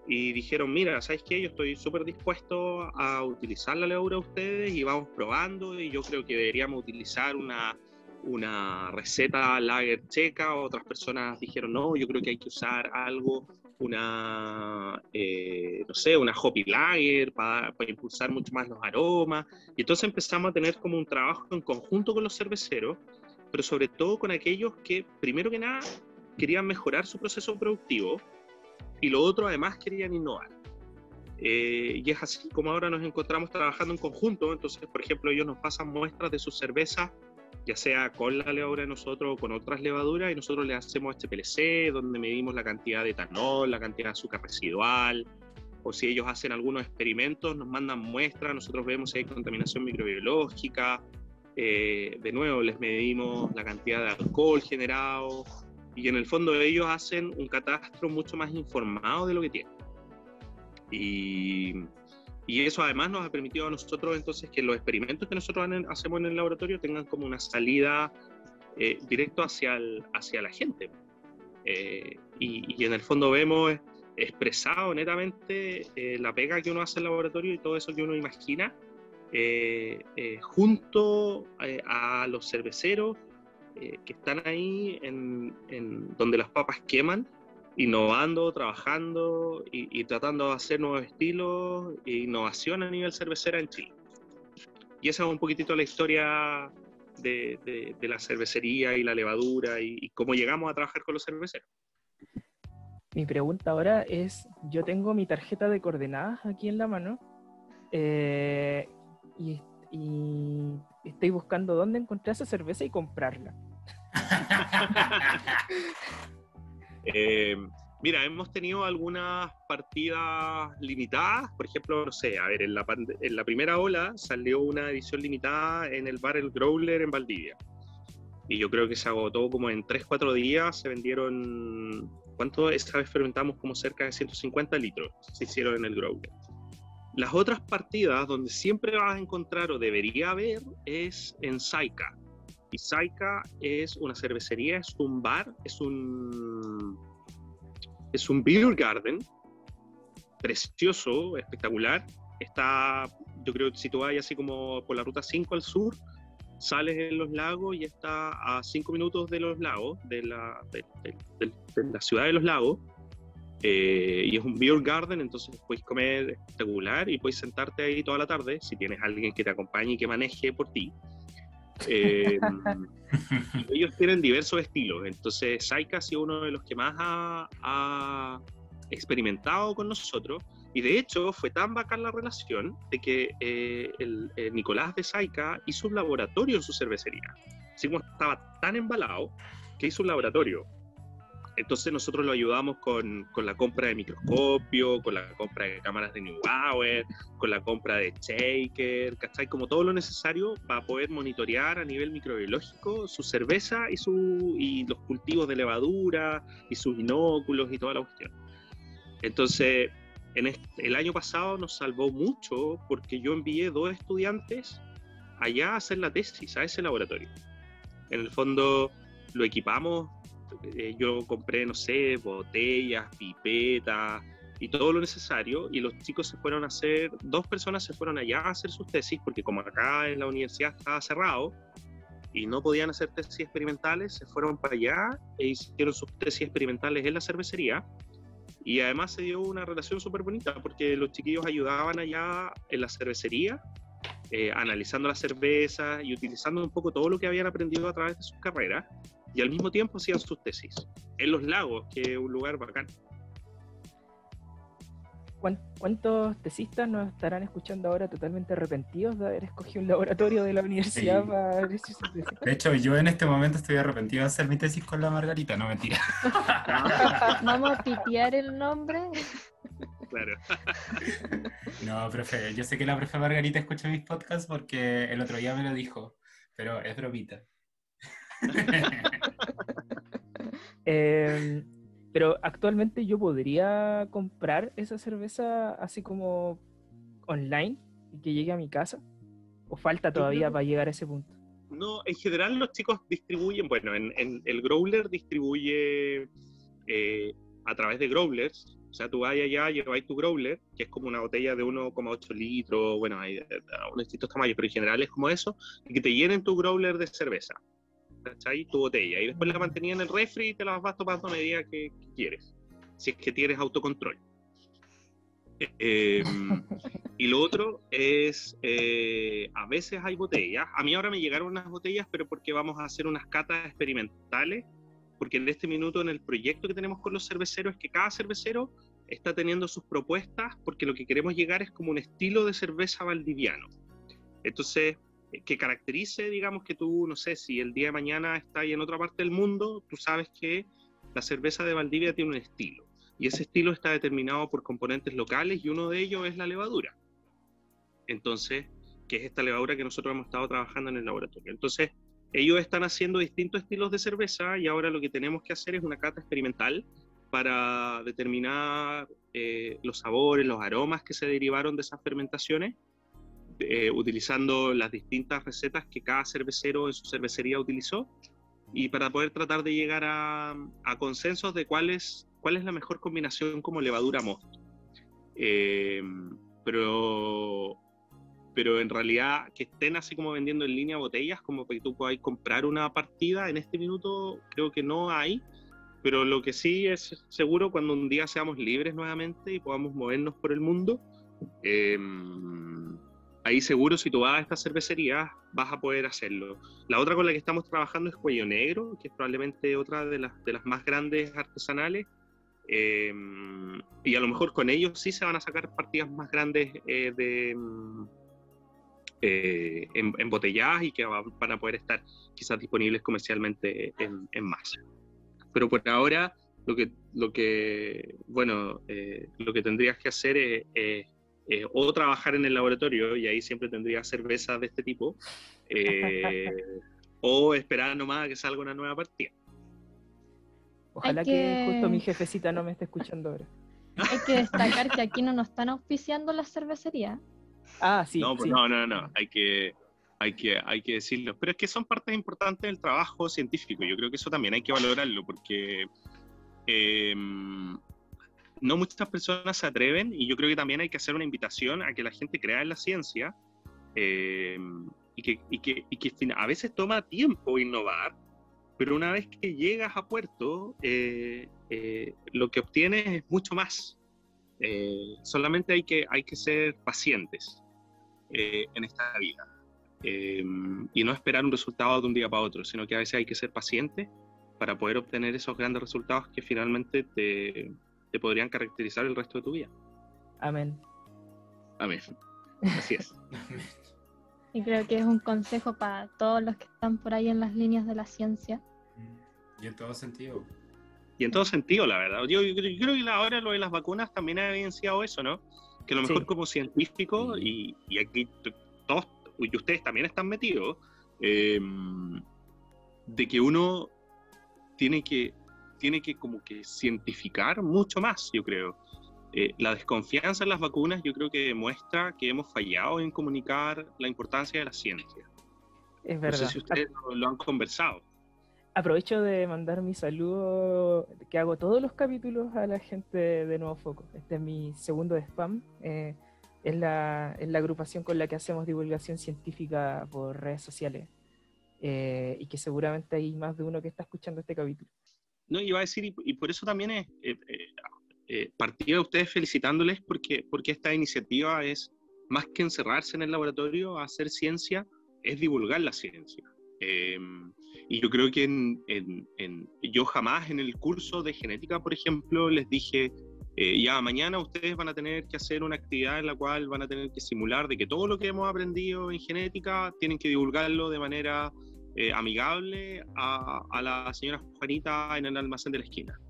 y dijeron, mira, ¿sabes qué? Yo estoy súper dispuesto a utilizar la levadura de ustedes y vamos probando y yo creo que deberíamos utilizar una, una receta lager checa. Otras personas dijeron, no, yo creo que hay que usar algo una, eh, no sé, una hoppy lager para, para, impulsar mucho más los aromas. Y entonces empezamos a tener como un trabajo en conjunto con los cerveceros, pero sobre todo con aquellos que, primero que nada, querían mejorar su proceso productivo y lo otro, además, querían innovar. Eh, y es así como ahora nos encontramos trabajando en conjunto. Entonces, por ejemplo, ellos nos pasan muestras de sus cervezas ya sea con la levadura de nosotros o con otras levaduras, y nosotros le hacemos este PLC, donde medimos la cantidad de etanol, la cantidad de azúcar residual, o si ellos hacen algunos experimentos, nos mandan muestras, nosotros vemos si hay contaminación microbiológica, eh, de nuevo les medimos la cantidad de alcohol generado, y en el fondo ellos hacen un catastro mucho más informado de lo que tienen. Y, y eso además nos ha permitido a nosotros entonces que los experimentos que nosotros hacemos en el laboratorio tengan como una salida eh, directo hacia, hacia la gente. Eh, y, en el fondo vemos expresado netamente eh, la pega que uno hace en el laboratorio y todo eso que uno imagina junto a los cerveceros que están ahí en, en donde las papas queman innovando, trabajando y, tratando de hacer nuevos estilos e innovación a nivel cervecera en Chile. Y esa es un poquitito la historia de, la cervecería y la levadura y, cómo llegamos a trabajar con los cerveceros.
Mi pregunta ahora es, yo tengo mi tarjeta de coordenadas aquí en la mano eh, y, y estoy buscando dónde encontrar esa cerveza y comprarla.
Eh, mira, hemos tenido algunas partidas limitadas, por ejemplo, no sé, a ver, en la, en la primera ola salió una edición limitada en el bar El Growler en Valdivia. Y yo creo que se agotó como en 3-4 días, se vendieron, ¿cuánto? Esta vez fermentamos como cerca de 150 litros, se hicieron en el Growler. Las otras partidas donde siempre vas a encontrar o debería haber es en Saika. Y Saika es una cervecería, es un bar, es un es un beer garden precioso, espectacular. Está, yo creo, situada ahí así como por la ruta 5 al sur, sales en los lagos y está a 5 minutos de los lagos, de la, de- de- de la ciudad de los lagos. Eh, y es un beer garden, entonces puedes comer espectacular y puedes sentarte ahí toda la tarde si tienes alguien que te acompañe y que maneje por ti. Eh, y ellos tienen diversos estilos, entonces Saika ha sido uno de los que más ha, ha experimentado con nosotros y de hecho fue tan bacán la relación de que eh, el, eh, Nicolás de Saika hizo un laboratorio en su cervecería. Así como estaba tan embalado que hizo un laboratorio. Entonces nosotros lo ayudamos con, con la compra de microscopio, con la compra de cámaras de Neubauer, con la compra de shaker, ¿cachai? Como todo lo necesario para poder monitorear a nivel microbiológico su cerveza y, su, y los cultivos de levadura y sus inóculos y toda la cuestión. Entonces, en este- el año pasado nos salvó mucho porque yo envié dos estudiantes allá a hacer la tesis, a ese laboratorio. En el fondo lo equipamos, eh, yo compré, no sé, botellas, pipetas y todo lo necesario y los chicos se fueron a hacer, dos personas se fueron allá a hacer sus tesis porque como acá en la universidad estaba cerrado y no podían hacer tesis experimentales, se fueron para allá e hicieron sus tesis experimentales en la cervecería. Y además se dio una relación súper bonita porque los chiquillos ayudaban allá en la cervecería, eh, analizando las cervezas y utilizando un poco todo lo que habían aprendido a través de sus carreras y al mismo tiempo hacían sus tesis en los lagos, que es un lugar bacán.
¿Cuán- ¿Cuántos tesistas nos estarán escuchando ahora totalmente arrepentidos de haber escogido un laboratorio de la universidad
Sí.
para hacer su tesis?
De hecho, yo en este momento estoy arrepentido de hacer mi tesis con la Margarita, no mentira.
Vamos a pitear el nombre.
Claro.
No, profe, yo sé que la profe Margarita escucha mis podcasts porque el otro día me lo dijo, pero es bromita.
Eh, pero actualmente yo podría comprar esa cerveza así como online y que llegue a mi casa. ¿O falta todavía
creo-
para llegar a ese punto?
No, en general los chicos distribuyen, bueno, en, en el Growler distribuye eh, a través de Growlers. O sea, tú vas allá, lleváis tu Growler, que es como una botella de 1,8 litros, bueno, hay de- distintos tamaños, pero en general es como eso, y que te llenen tu Growler de cerveza. ¿Cachai? Tu botella. Y después la mantenían en el refri y te la vas tomando a medida que, que quieres. Si es que tienes autocontrol. Eh, y lo otro es, eh, a veces hay botellas. A mí ahora me llegaron unas botellas, pero porque vamos a hacer unas catas experimentales, porque en este minuto en el proyecto que tenemos con los cerveceros es que cada cervecero está teniendo sus propuestas, porque lo que queremos llegar es como un estilo de cerveza valdiviano. Entonces, que caracterice, digamos, que tú, no sé, si el día de mañana estás en otra parte del mundo, tú sabes que la cerveza de Valdivia tiene un estilo. Y ese estilo está determinado por componentes locales y uno de ellos es la levadura. Entonces, que es esta levadura que nosotros hemos estado trabajando en el laboratorio. Entonces, ellos están haciendo distintos estilos de cerveza y ahora lo que tenemos que hacer es una cata experimental para determinar eh, los sabores, los aromas que se derivaron de esas fermentaciones, eh, utilizando las distintas recetas que cada cervecero en su cervecería utilizó y para poder tratar de llegar a, a consensos de cuál es, cuál es la mejor combinación como levadura mosto. Eh, pero, pero en realidad que estén así como vendiendo en línea botellas, como que tú puedas comprar una partida en este minuto, creo que no hay. Pero lo que sí es seguro cuando un día seamos libres nuevamente y podamos movernos por el mundo, eh, ahí seguro si tú vas a esta cervecería vas a poder hacerlo. La otra con la que estamos trabajando es Cuello Negro, que es probablemente otra de las, de las más grandes artesanales. eh, y a lo mejor con ellos sí se van a sacar partidas más grandes eh, de eh, embotelladas y que van a poder estar quizás disponibles comercialmente en, en masa. Pero por ahora lo que, lo que bueno, lo que tendrías que hacer es, o trabajar en el laboratorio y ahí siempre tendrías cervezas de este tipo, o esperar nomás a que salga una nueva partida.
Ojalá que... justo mi jefecita no me esté escuchando ahora.
Hay que destacar que aquí no nos están auspiciando la cervecería.
Ah, sí.
No, pues no, no, no. Hay que, hay, que, hay que decirlo. Pero es que son partes importantes del trabajo científico. Yo creo que eso también hay que valorarlo porque em, no muchas personas se atreven y yo creo que también hay que hacer una invitación a que la gente crea en la ciencia em, y, que, y, que, y que a veces toma tiempo innovar pero una vez que llegas a puerto, eh, eh, lo que obtienes es mucho más. Eh, solamente hay que, hay que ser pacientes en esta vida y no esperar un resultado de un día para otro, sino que a veces hay que ser pacientes para poder obtener esos grandes resultados que finalmente te, te podrían caracterizar el resto de tu vida.
Amén.
Amén. Así es.
Y creo que es un consejo para todos los que están por ahí en las líneas de la ciencia.
Y en todo sentido.
Y en todo sentido, la verdad. Yo, creo que ahora lo de las vacunas también ha evidenciado eso, ¿no? Que lo mejor como científico, y, aquí todos, y ustedes también están metidos, em, de que uno tiene que, tiene que como que cientificar mucho más, yo creo. Eh, la desconfianza en las vacunas yo creo que demuestra que hemos fallado en comunicar la importancia de la ciencia.
Es verdad.
No sé si ustedes lo, han conversado.
Aprovecho de mandar mi saludo que hago todos los capítulos a la gente de Nuevo Foco. Este es mi segundo de spam. Eh, es, la, es, la, agrupación con la que hacemos divulgación científica por redes sociales. Eh, y que seguramente hay más de uno que está escuchando este capítulo.
No, iba a decir, y, y por eso también es, eh, partía de ustedes felicitándoles porque, porque esta iniciativa es más que encerrarse en el laboratorio hacer ciencia, es divulgar la ciencia. Em, y yo creo que en, en, yo jamás en el curso de genética, por ejemplo, les dije, eh, ya mañana ustedes van a tener que hacer una actividad en la cual van a tener que simular de que todo lo que hemos aprendido en genética tienen que divulgarlo de manera eh, amigable a, a, la señora Juanita en el almacén de la esquina.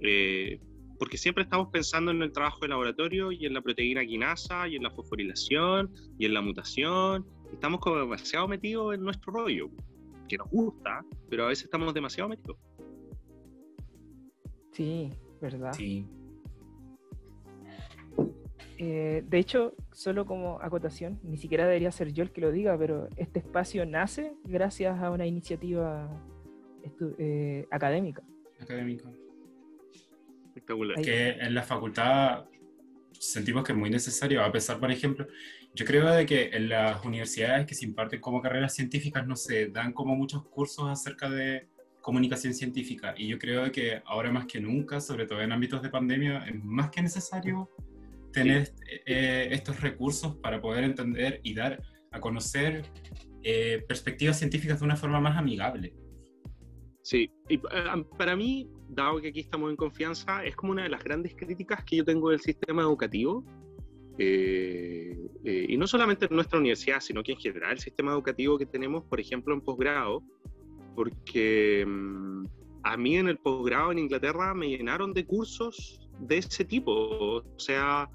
Eh, porque siempre estamos pensando en el trabajo de laboratorio y en la proteína quinasa y en la fosforilación y en la mutación. Estamos como demasiado metidos en nuestro rollo, que nos gusta, pero a veces estamos demasiado metidos.
Sí, ¿verdad?
Sí.
Eh, de hecho, solo como acotación, ni siquiera debería ser yo el que lo diga, pero este espacio nace gracias a una iniciativa eh, académica.
Académica. Que en la facultad sentimos que es muy necesario, a pesar, por ejemplo, yo creo de que en las universidades que se imparten como carreras científicas no se dan como muchos cursos acerca de comunicación científica y yo creo que ahora más que nunca, sobre todo en ámbitos de pandemia, es más que necesario tener eh, estos recursos para poder entender y dar a conocer eh, perspectivas científicas de una forma más amigable.
Sí, y eh, para mí, dado que aquí estamos en confianza, es como una de las grandes críticas que yo tengo del sistema educativo. Eh, eh, y no solamente en nuestra universidad, sino que en general el sistema educativo que tenemos, por ejemplo, en posgrado, porque mm, a mí en el posgrado en Inglaterra me llenaron de cursos de ese tipo. O sea,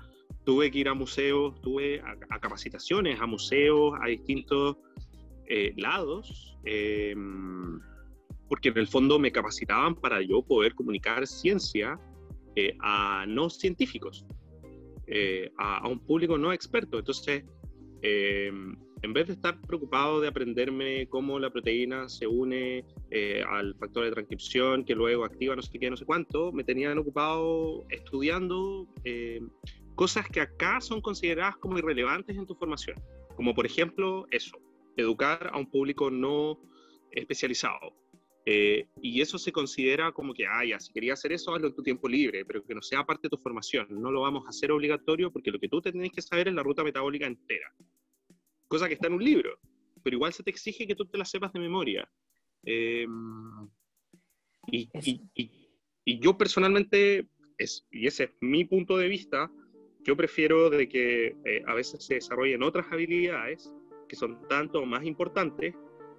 tuve que ir a museos, tuve a, capacitaciones, a museos, a distintos lados porque en el fondo me capacitaban para yo poder comunicar ciencia eh, a no científicos, eh, a, un público no experto. Entonces, eh, en vez de estar preocupado de aprenderme cómo la proteína se une al factor de transcripción, que luego activa no sé qué, no sé cuánto, me tenían ocupado estudiando cosas que acá son consideradas como irrelevantes en tu formación. Como por ejemplo eso, educar a un público no especializado, eh, y eso se considera como que, ah, ya, si querías hacer eso, hazlo en tu tiempo libre, pero que no sea parte de tu formación. No lo vamos a hacer obligatorio porque lo que tú tenés que saber es la ruta metabólica entera. Cosa que está en un libro, pero igual se te exige que tú te la sepas de memoria. Em, y, y, y, yo personalmente es, y ese es mi punto de vista, yo prefiero de que eh, a veces se desarrollen otras habilidades que son tanto más importantes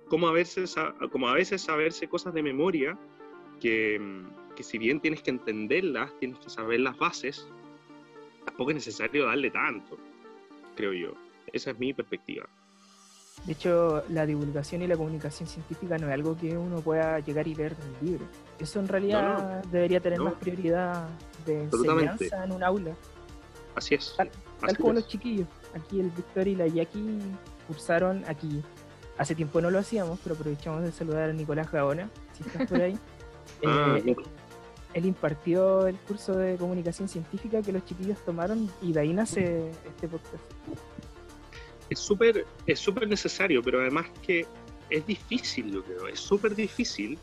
como a veces, como a veces saberse cosas de memoria que, que si bien tienes que entenderlas, tienes que saber las bases, tampoco es necesario darle tanto, creo yo. Esa es mi perspectiva.
De hecho, la divulgación y la comunicación científica no es algo que uno pueda llegar y ver en el libro. Eso en realidad debería tener más prioridad de enseñanza en un aula.
Así es.
Tal, como los chiquillos. Aquí el Víctor y la Jackie cursaron aquí. Hace tiempo no lo hacíamos, pero aprovechamos de saludar a Nicolás Gaona, si estás por ahí.
Ah,
eh, él impartió el curso de comunicación científica que los chiquillos tomaron y de ahí nace este podcast
es súper es súper necesario, pero además que es difícil, yo creo, es súper difícil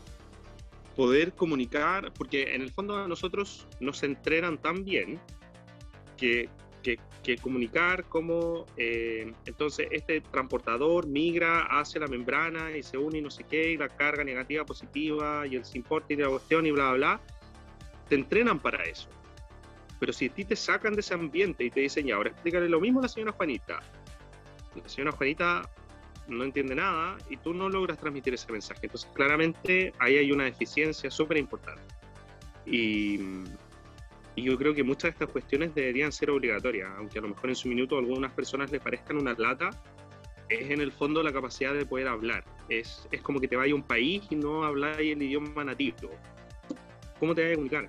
poder comunicar, porque en el fondo a nosotros nos entrenan tan bien que, que, comunicar como, eh, entonces este transportador migra hacia la membrana y se une y no sé qué, y la carga negativa, positiva, y el importe y la cuestión y bla, bla, bla, te entrenan para eso. Pero si a ti te sacan de ese ambiente y te dicen, ya, ahora explícale lo mismo a la señora Juanita, la señora Juanita no entiende nada y tú no logras transmitir ese mensaje. Entonces, claramente ahí hay una deficiencia súper importante. Y, yo creo que muchas de estas cuestiones deberían ser obligatorias, aunque a lo mejor en su minuto a algunas personas les parezcan una lata, es en el fondo la capacidad de poder hablar. Es, es como que te vaya a un país y no habláis el idioma nativo. ¿Cómo te vas a comunicar?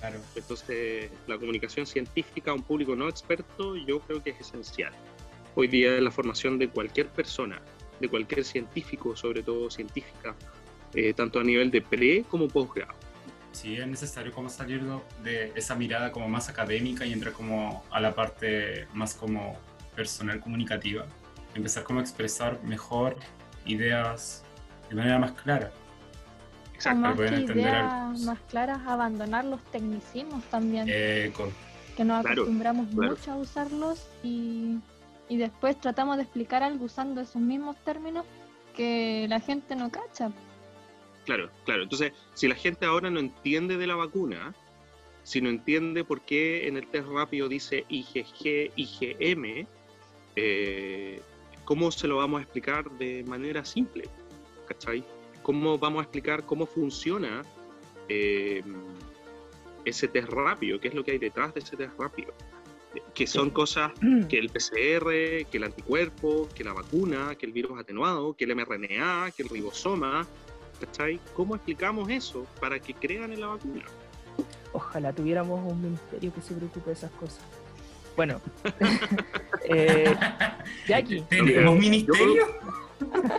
Claro. Entonces, la comunicación científica a un público no experto yo creo que es esencial hoy día la formación de cualquier persona, de cualquier científico, sobre todo científica, eh, tanto a nivel de pre como posgrado.
Sí, es necesario como salir de esa mirada como más académica y entrar como a la parte más como personal comunicativa. Empezar como a expresar mejor ideas de manera más clara.
Exacto. Más que ideas más claras, abandonar los tecnicismos también.
Eh,
que nos acostumbramos mucho a usarlos y y después tratamos de explicar algo usando esos mismos términos que la gente no cacha.
Claro, claro. Entonces, si la gente ahora no entiende de la vacuna, si no entiende por qué en el test rápido dice IgG, IgM, eh, ¿cómo se lo vamos a explicar de manera simple? ¿Cachai? ¿Cómo vamos a explicar cómo funciona eh, ese test rápido? ¿Qué es lo que hay detrás de ese test rápido? Que son cosas que el PCR, que el anticuerpo, que la vacuna, que el virus atenuado, que el mRNA, que el ribosoma, ¿cachai? ¿Cómo explicamos eso para que crean en la vacuna?
Ojalá tuviéramos un ministerio que se preocupe de esas cosas. Bueno, eh, Jackie.
¿Tenemos ministerio?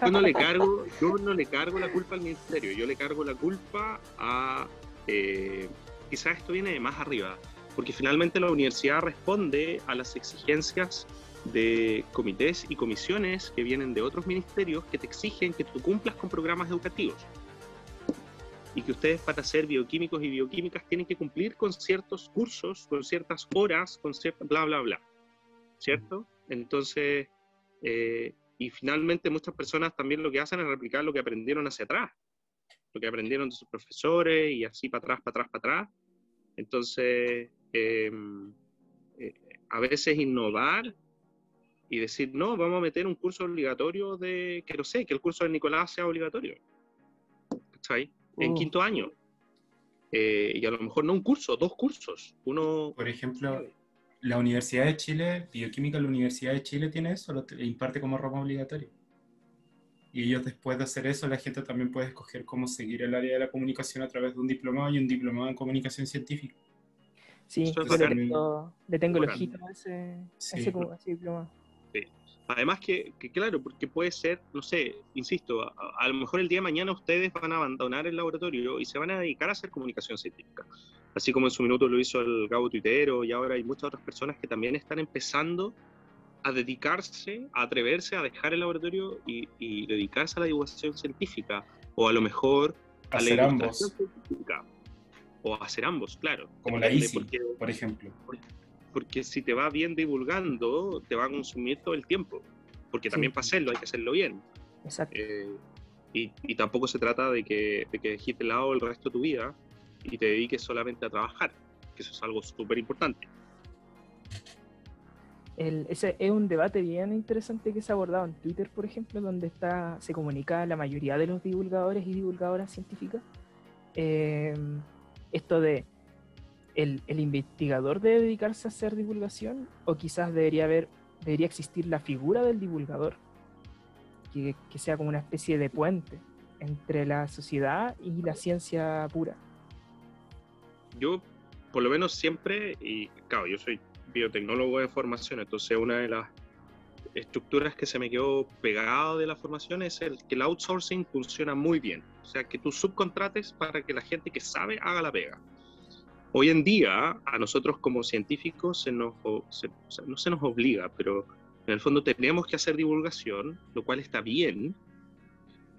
Yo, no le cargo, yo no le cargo la culpa al ministerio, yo le cargo la culpa a eh, quizás esto viene de más arriba porque finalmente la universidad responde a las exigencias de comités y comisiones que vienen de otros ministerios que te exigen que tú cumplas con programas educativos. Y que ustedes para ser bioquímicos y bioquímicas tienen que cumplir con ciertos cursos, con ciertas horas, con cierta bla, bla, bla. ¿Cierto? Entonces, eh, y finalmente muchas personas también lo que hacen es replicar lo que aprendieron hacia atrás, lo que aprendieron de sus profesores y así para atrás, para atrás, para atrás. Entonces, Em, eh, a veces innovar y decir, no, vamos a meter un curso obligatorio de, que no sé, que el curso de Nicolás sea obligatorio. ¿Cachai? En oh. quinto año. Eh, y a lo mejor no un curso, dos cursos. Uno...
Por ejemplo, la Universidad de Chile, Bioquímica, la Universidad de Chile tiene eso, lo imparte como rama obligatorio. Y ellos después de hacer eso, la gente también puede escoger cómo seguir el área de la comunicación a través de un diplomado y un diplomado en comunicación científica.
Sí, yo le tengo, le tengo el ojito a ese, diploma.
Además que, claro, porque puede ser, no sé, insisto, a, lo mejor el día de mañana ustedes van a abandonar el laboratorio y se van a dedicar a hacer comunicación científica. Así como en su minuto lo hizo el Gabo Tuitero y ahora hay muchas otras personas que también están empezando a dedicarse, a atreverse a dejar el laboratorio y, dedicarse a la divulgación científica. O a lo mejor
a, la divulgación
científica o hacer ambos, claro.
Como la ICI, por ejemplo.
Porque, si te va bien divulgando, te va a consumir todo el tiempo. Porque también para hacerlo hay que hacerlo bien.
Exacto.
Eh, y, y, tampoco se trata de que, de que dejes de lado el resto de tu vida y te dediques solamente a trabajar, que eso es algo súper importante.
ese es un debate bien interesante que se ha abordado en Twitter, por ejemplo, donde está, se comunica la mayoría de los divulgadores y divulgadoras científicas. Eh, esto de el, el, investigador debe dedicarse a hacer divulgación o quizás debería haber debería existir la figura del divulgador que, que sea como una especie de puente entre la sociedad y la ciencia pura.
Yo, por lo menos siempre, y claro, yo soy biotecnólogo de formación, entonces una de las estructuras que se me quedó pegado de la formación es el que el outsourcing funciona muy bien. O sea, que tú subcontrates para que la gente que sabe haga la pega. Hoy en día, a nosotros como científicos se nos, se, no se nos obliga, pero en el fondo tenemos que hacer divulgación, lo cual está bien,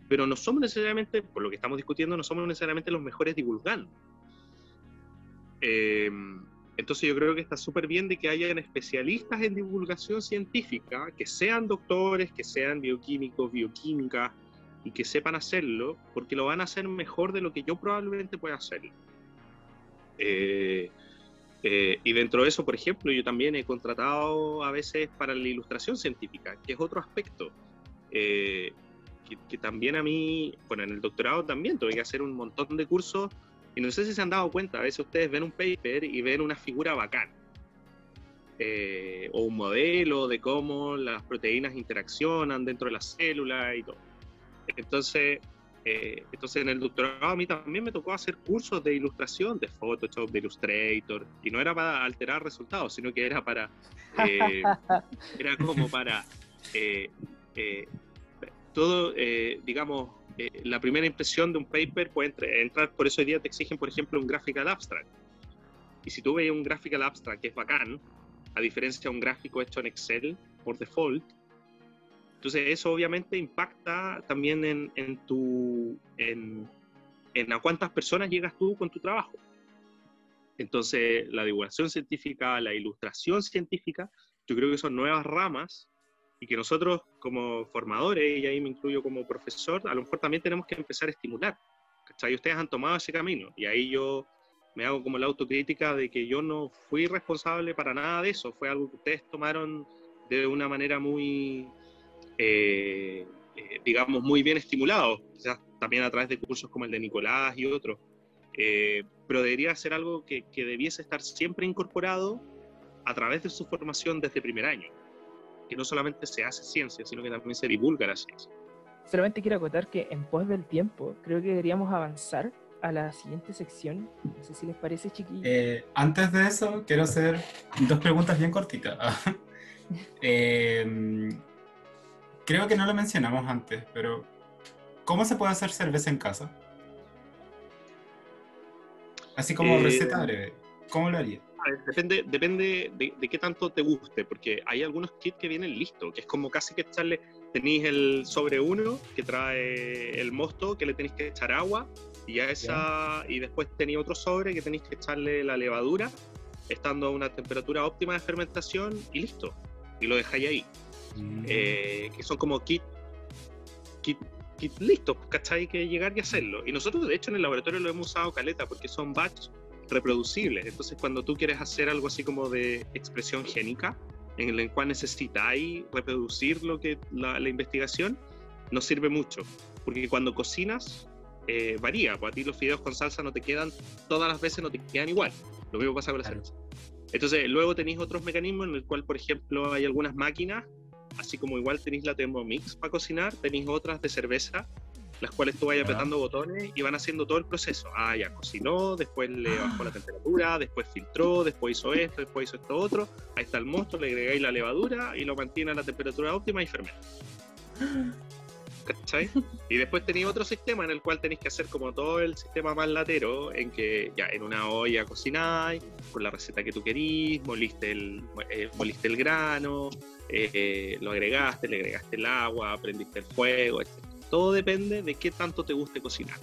pero no somos necesariamente, por lo que estamos discutiendo, no somos necesariamente los mejores divulgando. Eh, entonces yo creo que está súper bien de que hayan especialistas en divulgación científica, que sean doctores, que sean bioquímicos, bioquímicas, y que sepan hacerlo, porque lo van a hacer mejor de lo que yo probablemente pueda hacerlo. Eh, eh, y dentro de eso, por ejemplo, yo también he contratado a veces para la ilustración científica, que es otro aspecto. Eh, que, también a mí, bueno, en el doctorado también tuve que hacer un montón de cursos y no sé si se han dado cuenta, a veces ustedes ven un paper y ven una figura bacán. o un modelo de cómo las proteínas interaccionan dentro de la célula y todo. Entonces, eh, entonces en el doctorado a mí también me tocó hacer cursos de ilustración, de Photoshop, de Illustrator, y no era para alterar resultados, sino que era para, eh, era como para eh, todo, digamos, la primera impresión de un paper puede entrar, por eso hoy día te exigen, por ejemplo, un graphical abstract. Y si tú ves un graphical abstract que es bacán, a diferencia de un gráfico hecho en Excel por default, entonces eso obviamente impacta también en, en tu, en, en, a cuántas personas llegas tú con tu trabajo. Entonces la divulgación científica, la ilustración científica, yo creo que son nuevas ramas y que nosotros como formadores, y ahí me incluyo como profesor, a lo mejor también tenemos que empezar a estimular. ¿cachai? Ustedes han tomado ese camino y ahí yo me hago como la autocrítica de que yo no fui responsable para nada de eso, fue algo que ustedes tomaron de una manera muy, eh, eh, digamos, muy bien estimulados, quizás también a través de cursos como el de Nicolás y otros, eh, pero debería ser algo que, que, debiese estar siempre incorporado a través de su formación desde primer año, que no solamente se hace ciencia, sino que también se divulga la ciencia.
Solamente quiero acotar que en pos del tiempo, creo que deberíamos avanzar a la siguiente sección. No sé si les parece, chiquillos.
antes de eso, quiero hacer dos preguntas bien cortitas. eh, creo que no lo mencionamos antes, pero ¿cómo se puede hacer cerveza en casa? Así como eh, receta breve. ¿Cómo lo haría?
Depende, depende de, qué tanto te guste, porque hay algunos kits que vienen listos, que es como casi que echarle, tenéis el sobre uno que trae el mosto, que le tenéis que echar agua, y a esa, y después tenéis otro sobre que tenéis que echarle la levadura, estando a una temperatura óptima de fermentación, y listo. Y lo dejáis ahí. Eh, que son como kit, kit, kit listos, ¿cachai? Que llegar y hacerlo. Y nosotros, de hecho, en el laboratorio lo hemos usado caleta porque son batch reproducibles. Entonces, cuando tú quieres hacer algo así como de expresión génica, en el cual necesitáis reproducir lo que la, investigación, nos sirve mucho. Porque cuando cocinas, eh, varía. Pues a ti los fideos con salsa no te quedan, todas las veces no te quedan igual. Lo mismo pasa con la salsa. Entonces, luego tenéis otros mecanismos en el cual, por ejemplo, hay algunas máquinas así como igual tenéis la Thermomix para cocinar, tenéis otras de cerveza, las cuales tú vas apretando botones y van haciendo todo el proceso. Ah, ya cocinó, después le ah. bajó la temperatura, después filtró, después hizo esto, después hizo esto otro. Ahí está el monstruo, le agregáis la levadura y lo mantiene a la temperatura óptima y fermenta. ¿Cachai? Y después tenéis otro sistema en el cual tenéis que hacer como todo el sistema más latero, en que ya en una olla cocináis, con la receta que tú querís, moliste el, eh, moliste el grano, eh, lo agregaste, le agregaste el agua, prendiste el fuego, etc. Todo depende de qué tanto te guste cocinar.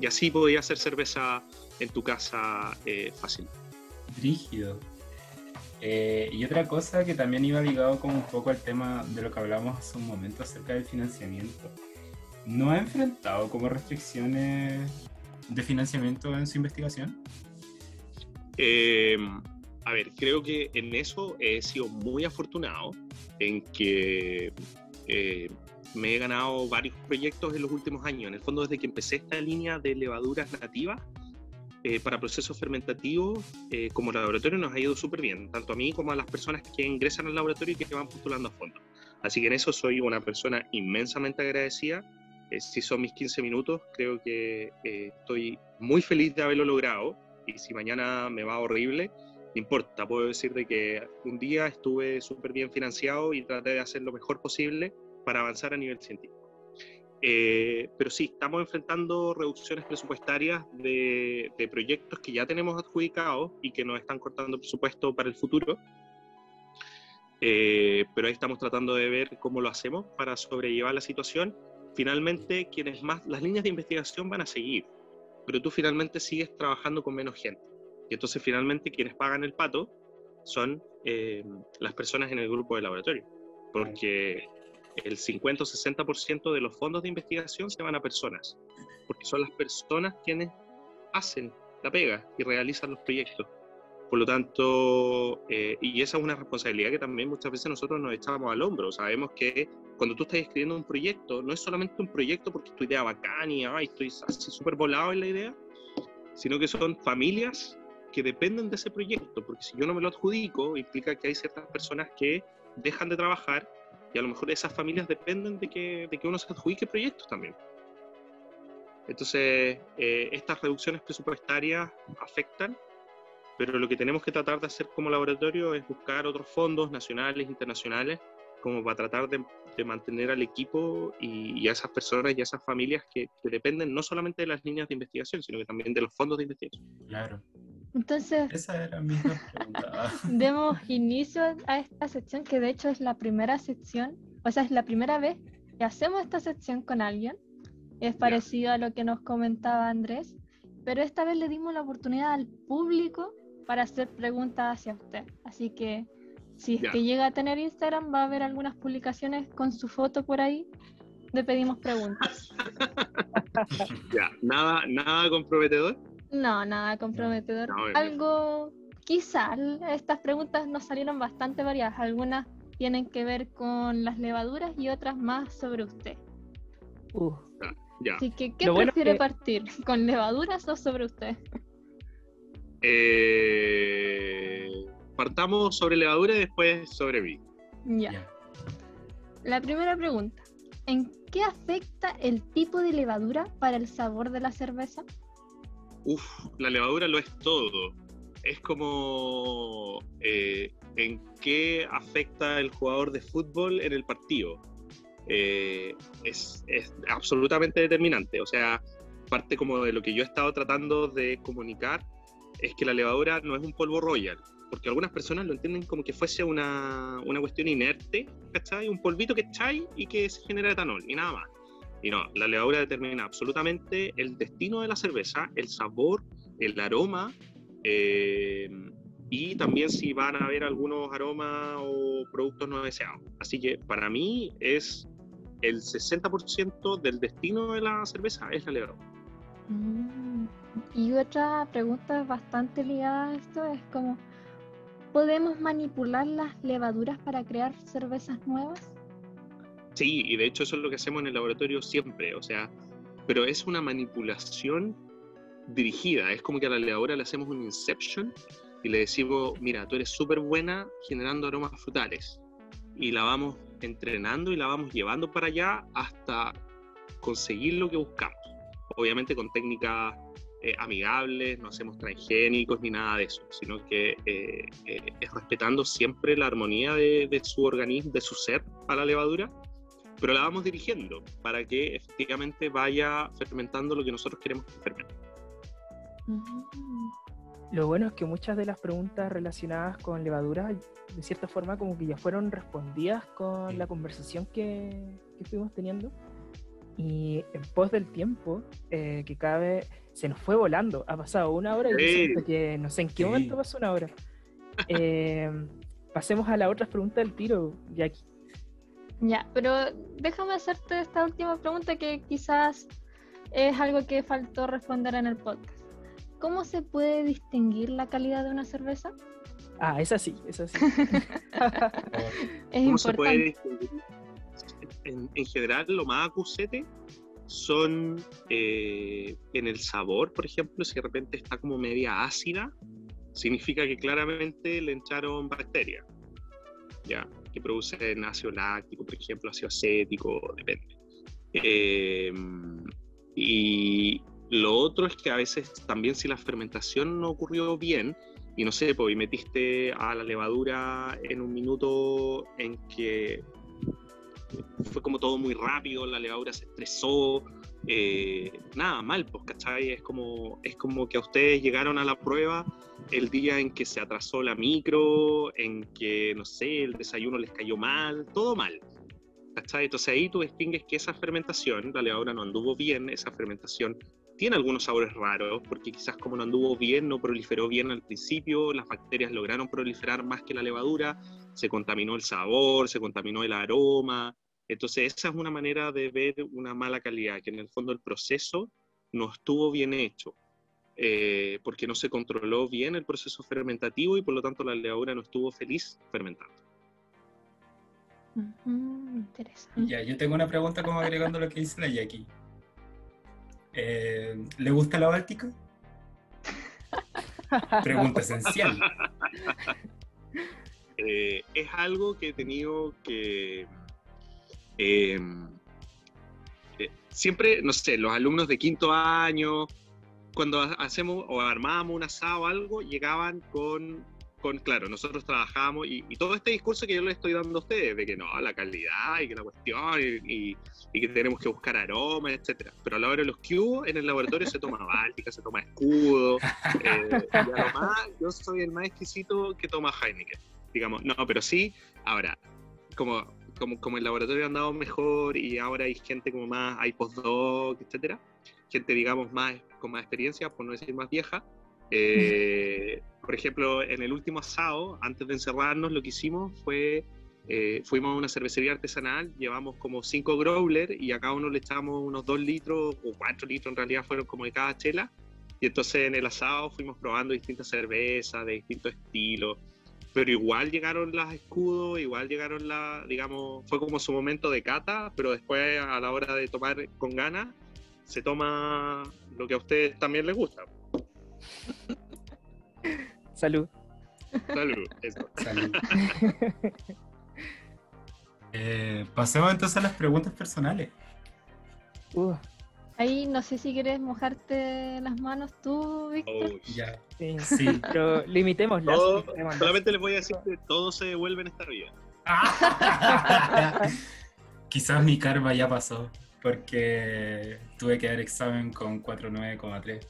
Y así podías hacer cerveza en tu casa eh, fácil.
Rígido. Eh, y otra cosa que también iba ligado como un poco al tema de lo que hablamos hace un momento acerca del financiamiento. ¿No ha enfrentado como restricciones de financiamiento en su investigación?
Eh, a ver, creo que en eso he sido muy afortunado en que eh, me he ganado varios proyectos en los últimos años. En el fondo, desde que empecé esta línea de levaduras nativas eh, para procesos fermentativos, eh, como laboratorio nos ha ido súper bien, tanto a mí como a las personas que ingresan al laboratorio y que van postulando a fondo. Así que en eso soy una persona inmensamente agradecida. si son mis 15 minutos, creo que estoy muy feliz de haberlo logrado. Y si mañana me va horrible, no importa, puedo decir de que un día estuve súper bien financiado y traté de hacer lo mejor posible para avanzar a nivel científico. Eh, pero sí, estamos enfrentando reducciones presupuestarias de, proyectos que ya tenemos adjudicados y que nos están cortando presupuesto para el futuro. Eh, pero ahí estamos tratando de ver cómo lo hacemos para sobrellevar la situación. Finalmente, quienes más, las líneas de investigación van a seguir, pero tú finalmente sigues trabajando con menos gente. Y entonces finalmente quienes pagan el pato son eh, las personas en el grupo de laboratorio, porque el 50 o 60% de los fondos de investigación se van a personas, porque son las personas quienes hacen la pega y realizan los proyectos. Por lo tanto, eh, y esa es una responsabilidad que también muchas veces nosotros nos echamos al hombro. Sabemos que cuando tú estás escribiendo un proyecto, no es solamente un proyecto porque tu idea bacán y estoy así súper volado en la idea, sino que son familias que dependen de ese proyecto, porque si yo no me lo adjudico, implica que hay ciertas personas que dejan de trabajar y a lo mejor esas familias dependen de que, de que uno se adjudique proyectos también. Entonces, eh, estas reducciones presupuestarias afectan, pero lo que tenemos que tratar de hacer como laboratorio es buscar otros fondos nacionales, internacionales, como para tratar de, de mantener al equipo y, a esas personas y a esas familias que, que, dependen no solamente de las líneas de investigación, sino que también de los fondos de investigación.
Claro.
Entonces,
esa era mi pregunta.
demos inicio a esta sección, que de hecho es la primera sección, o sea, es la primera vez que hacemos esta sección con alguien. Es parecido a lo que nos comentaba Andrés, pero esta vez le dimos la oportunidad al público para hacer preguntas hacia usted. Así que si es que llega a tener Instagram, va a haber algunas publicaciones con su foto por ahí. Le pedimos preguntas.
ya, nada, nada comprometedor.
No, nada comprometedor. Algo, quizás estas preguntas nos salieron bastante variadas. Algunas tienen que ver con las levaduras y otras más sobre usted.
Uh.
Así que, ¿qué prefiere partir? ¿Con levaduras o sobre usted?
Eh, partamos sobre levadura y después sobre mí.
Ya. La primera pregunta. ¿En qué afecta el tipo de levadura para el sabor de la cerveza?
Uf, la levadura lo es todo. Es como eh, en qué afecta el jugador de fútbol en el partido. Eh, es, es, absolutamente determinante. O sea, parte como de lo que yo he estado tratando de comunicar es que la levadura no es un polvo royal, porque algunas personas lo entienden como que fuese una, una cuestión inerte, ¿cachai? Un polvito que echáis y que se genera etanol, y nada más. Y no, la levadura determina absolutamente el destino de la cerveza, el sabor, el aroma eh, y también si van a haber algunos aromas o productos no deseados. Así que para mí es el 60% del destino de la cerveza es la levadura.
Mm, y otra pregunta bastante ligada a esto es como, ¿podemos manipular las levaduras para crear cervezas nuevas?
Sí, y de hecho eso es lo que hacemos en el laboratorio siempre, o sea, pero es una manipulación dirigida, es como que a la levadura le hacemos un inception y le decimos, mira, tú eres súper buena generando aromas frutales y la vamos entrenando y la vamos llevando para allá hasta conseguir lo que buscamos. Obviamente con técnicas eh, amigables, no hacemos transgénicos ni nada de eso, sino que eh, eh, es respetando siempre la armonía de, de, su organismo, de su ser a la levadura pero la vamos dirigiendo para que efectivamente vaya fermentando lo que nosotros queremos que fermente.
Lo bueno es que muchas de las preguntas relacionadas con levadura, de cierta forma, como que ya fueron respondidas con la conversación que, que, estuvimos teniendo. Y en pos del tiempo, eh, que cada vez se nos fue volando. Ha pasado una hora y que no sé en qué momento pasó una hora. Eh, pasemos a la otra pregunta del tiro, Jackie.
Ya, pero déjame hacerte esta última pregunta que quizás es algo que faltó responder en el podcast. ¿Cómo se puede distinguir la calidad de una cerveza?
Ah, es así, es así.
es
¿Cómo se puede
importante.
distinguir? En, en general, lo más acusete son eh, en el sabor, por ejemplo, si de repente está como media ácida, significa que claramente le echaron bacterias, ya, que producen ácido láctico, por ejemplo, ácido acético, depende. Eh, y lo otro es que a veces también si la fermentación no ocurrió bien, y no sé, pues y metiste a la levadura en un minuto en que fue como todo muy rápido, la levadura se estresó, eh, nada, mal, pues, ¿cachai? Es como, es como que a ustedes llegaron a la prueba el día en que se atrasó la micro, en que, no sé, el desayuno les cayó mal, todo mal. ¿Cachai? Entonces ahí tú distingues que esa fermentación, la levadura no anduvo bien, esa fermentación tiene algunos sabores raros, porque quizás como no anduvo bien, no proliferó bien al principio, las bacterias lograron proliferar más que la levadura, se contaminó el sabor, se contaminó el aroma. Entonces esa es una manera de ver una mala calidad, que en el fondo el proceso no estuvo bien hecho, eh, porque no se controló bien el proceso fermentativo y por lo tanto la levadura no estuvo feliz fermentando.
Interesante.
Ya, yo tengo una pregunta como agregando lo que dice la Jackie. Eh, ¿Le gusta la Báltica? Pregunta esencial.
Eh, es algo que he tenido que... eh, eh, siempre, no sé, los alumnos de quinto año, cuando ha- hacemos o armábamos un asado o algo, llegaban con, con claro, nosotros trabajábamos y, todo este discurso que yo les estoy dando a ustedes, de que no, la calidad y que la cuestión y, y- que tenemos que buscar aromas, etcétera. Pero a la hora de los cubos, en el laboratorio se toma Báltica, se toma escudo, eh, y a lo más, yo soy el más exquisito que toma Heineken, digamos. No, pero sí, ahora, como, como, como el laboratorio ha andado mejor y ahora hay gente como más, hay postdoc, etcétera, gente, digamos, más con más experiencia, por no decir más vieja. eh, por ejemplo, en el último asado, antes de encerrarnos, lo que hicimos fue, eh, fuimos a una cervecería artesanal, llevamos como cinco growler y a cada uno le echamos unos dos litros o cuatro litros, en realidad fueron como de cada chela. Y entonces en el asado fuimos probando distintas cervezas de distintos estilos, pero igual llegaron las escudos, igual llegaron la, digamos, fue como su momento de cata, pero después a la hora de tomar con ganas, se toma lo que a ustedes también les gusta.
Salud.
Salud, eso.
Salud. Eh, pasemos entonces a las preguntas personales.
Uh,
Ahí no sé si quieres mojarte las manos tú, Víctor.
Oh,
Ya.
sí.
Sí.
Pero limitémoslas.
todo-
limitémoslas.
solamente les voy a decir que todo se devuelve en esta vida.
Quizás mi karma ya pasó, porque tuve que dar examen con 4.9,3.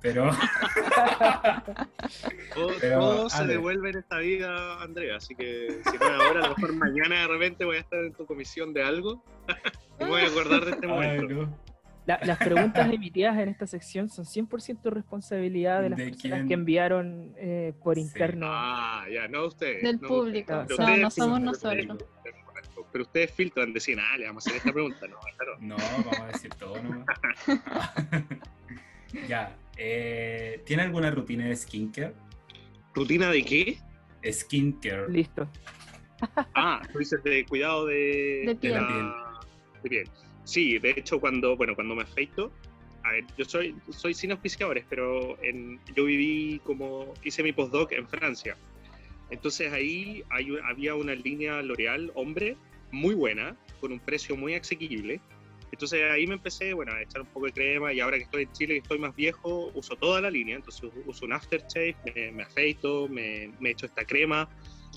Pero
Todo,
Pero,
todo se devuelve en esta vida, Andrea. Así que si no es ahora, a lo mejor mañana de repente voy a estar en tu comisión de algo y voy a acordar de este
Ay,
momento.
no.
La- las preguntas emitidas en esta sección son 100% responsabilidad de las
¿De
personas
quién?
que enviaron eh, por
Sí.
interno.
Ah, ya, no ustedes.
Del
no
público.
No,
ustedes.
No,
Ustedes
no somos nosotros.
Pero ustedes filtran, decían, ah, le vamos a hacer esta pregunta. No, claro.
No, vamos a decir todo nomás. ya. eh, ¿Tiene alguna rutina de skincare?
¿Rutina de qué?
Skincare.
Listo.
Ah, tú dices de cuidado de,
De piel.
la- de piel. Sí, de hecho, cuando, bueno, cuando me afeito, a ver, yo soy, soy sin auspiciadores, pero en, yo viví como, hice mi postdoc en Francia. Entonces ahí hay, había una línea L'Oreal hombre muy buena, con un precio muy asequible. Entonces ahí me empecé, bueno, a echar un poco de crema y ahora que estoy en Chile y estoy más viejo, uso toda la línea. Entonces uso un aftershave, me, me afeito, me, me echo esta crema.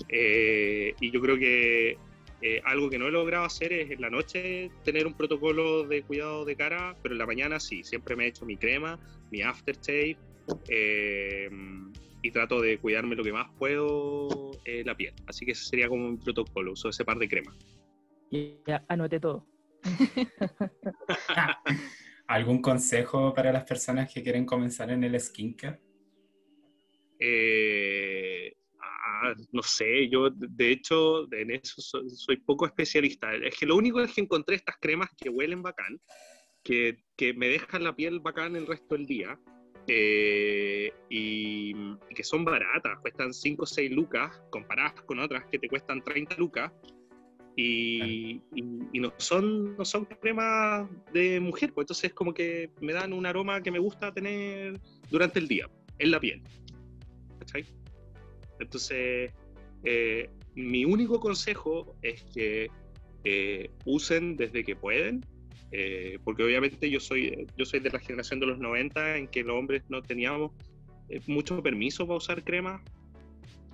eh, y yo creo que eh, algo que no he logrado hacer es en la noche tener un protocolo de cuidado de cara, pero en la mañana sí, siempre me echo mi crema, mi aftershave eh, y trato de cuidarme lo que más puedo eh, la piel. Así que ese sería como un protocolo, uso ese par de crema.
Ya anoté todo.
¿Algún consejo para las personas que quieren comenzar en el skincare?
Eh, ah, no sé, yo de hecho en eso soy, soy poco especialista. Es que lo único es que encontré estas cremas que huelen bacán, que que me dejan la piel bacán el resto del día. eh, y, y que son baratas, cuestan 5 o 6 lucas comparadas con otras que te cuestan 30 lucas. Y, y- y no, son, no son cremas de mujer, pues entonces como que me dan un aroma que me gusta tener durante el día, en la piel. ¿Cachai? Entonces, eh, mi único consejo es que eh, usen desde que pueden, eh, porque obviamente yo soy, yo soy de la generación de los 90 en que los hombres no teníamos mucho permiso para usar crema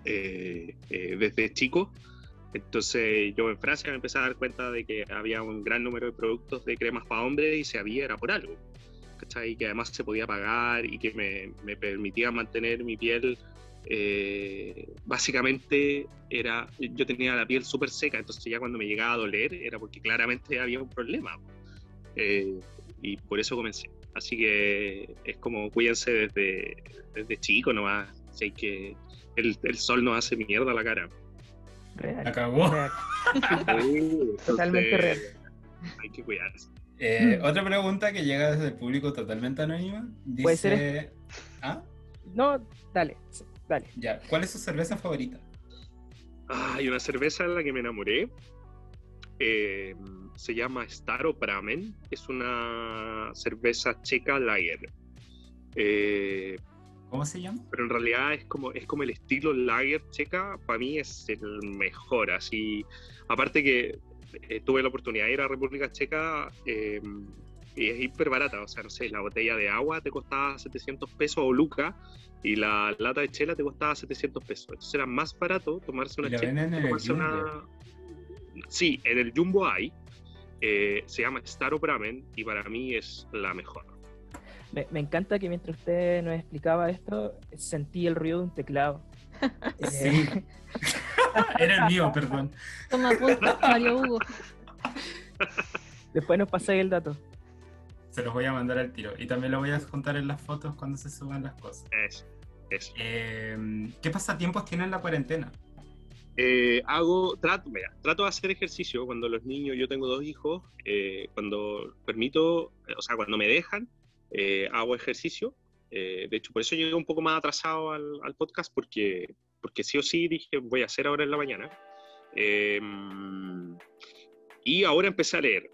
desde chicos. Entonces yo en Francia me empecé a dar cuenta de que había un gran número de productos de cremas para hombres y se había era por algo. ¿cachai? Y que además se podía pagar y que me, me permitía mantener mi piel. Eh, básicamente era, yo tenía la piel súper seca, entonces ya cuando me llegaba a doler era porque claramente había un problema. Eh, y por eso comencé. Así que es como cuídense desde, desde chico nomás. Sé que el, el sol nos hace mierda la cara.
Real.
Acabó.
real.
Entonces,
Totalmente real.
Hay que cuidarse.
Eh, otra pregunta que llega desde el público totalmente anónima. Dice,
Puede ser
¿Ah?
No, dale, dale.
Ya. ¿Cuál es su cerveza favorita?
Ah, Hay una cerveza en la que me enamoré. eh, se llama Staro Pramen. Es una cerveza checa lager. Eh,
¿Cómo se llama?
pero en realidad es como, es como el estilo lager checa, para mí es el mejor. Así, aparte que eh, tuve la oportunidad de ir a República Checa eh, y es hiper barata. O sea, no sé, la botella de agua te costaba 700 pesos o lucas y la lata de chela te costaba 700 pesos. Entonces era más barato tomarse una
la
chela.
en el
tomarse una...
Jumbo.
Sí, en el Jumbo hay. eh, se llama Staro Pramen y para mí es la mejor.
Me, me encanta que mientras usted nos explicaba esto, sentí el ruido de un teclado.
Sí. Era el mío, perdón.
Toma punto, Mario Hugo.
después nos pasáis el dato.
Se los voy a mandar al tiro. Y también lo voy a juntar en las fotos cuando se suban las cosas.
Es, es.
Eh, ¿Qué pasatiempos tienen en la cuarentena?
Eh, hago, trato, mira, trato de hacer ejercicio cuando los niños, yo tengo dos hijos, eh, cuando permito, o sea, cuando me dejan, eh, hago ejercicio. Eh, de hecho, por eso llegué un poco más atrasado al, al podcast, porque, porque sí o sí dije, voy a hacer ahora en la mañana. Eh, y ahora empecé a leer,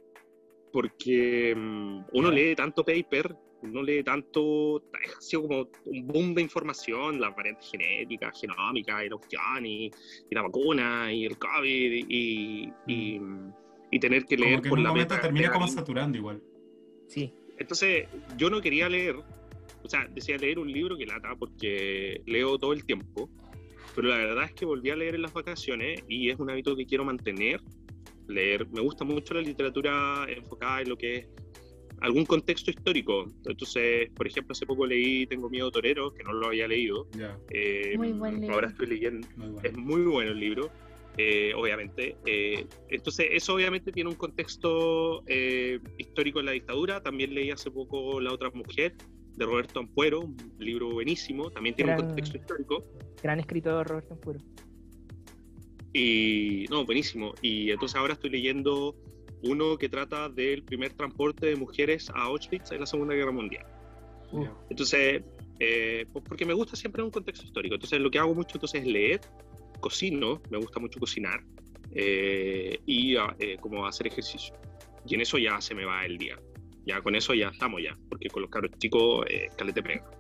porque mm, uno lee tanto paper, uno lee tanto, ha sido como un boom de información, las variantes genéticas, genómicas, y la y, y la vacuna, y el COVID, y, y, y tener que leer
Como que en un
la
momento
meta-
termina como saturando igual.
Sí,
entonces, yo no quería leer, o sea, decía leer un libro que lata porque leo todo el tiempo, pero la verdad es que volví a leer en las vacaciones y es un hábito que quiero mantener, leer. Me gusta mucho la literatura enfocada en lo que es algún contexto histórico. Entonces, por ejemplo, hace poco leí Tengo miedo torero, que no lo había leído.
Ya,
Eh,
Muy buen libro.
Ahora estoy leyendo,
muy
es
bueno.
muy bueno el libro, eh, obviamente. Eh, entonces, eso obviamente tiene un contexto eh, histórico en la dictadura. También leí hace poco La otra mujer, de Roberto Ampuero, un libro buenísimo. También tiene
Gran-
un contexto histórico.
gran escritor Roberto Ampuro.
Y, no, buenísimo. Y entonces ahora estoy leyendo uno que trata del primer transporte de mujeres a Auschwitz en la Segunda Guerra Mundial.
Uh.
Entonces, eh, pues porque me gusta siempre un contexto histórico. Entonces, lo que hago mucho entonces es leer, cocino, me gusta mucho cocinar eh, y ah, eh, como hacer ejercicio. Y en eso ya se me va el día. Ya con eso ya estamos ya, porque con los cabros chicos, eh, calete pega.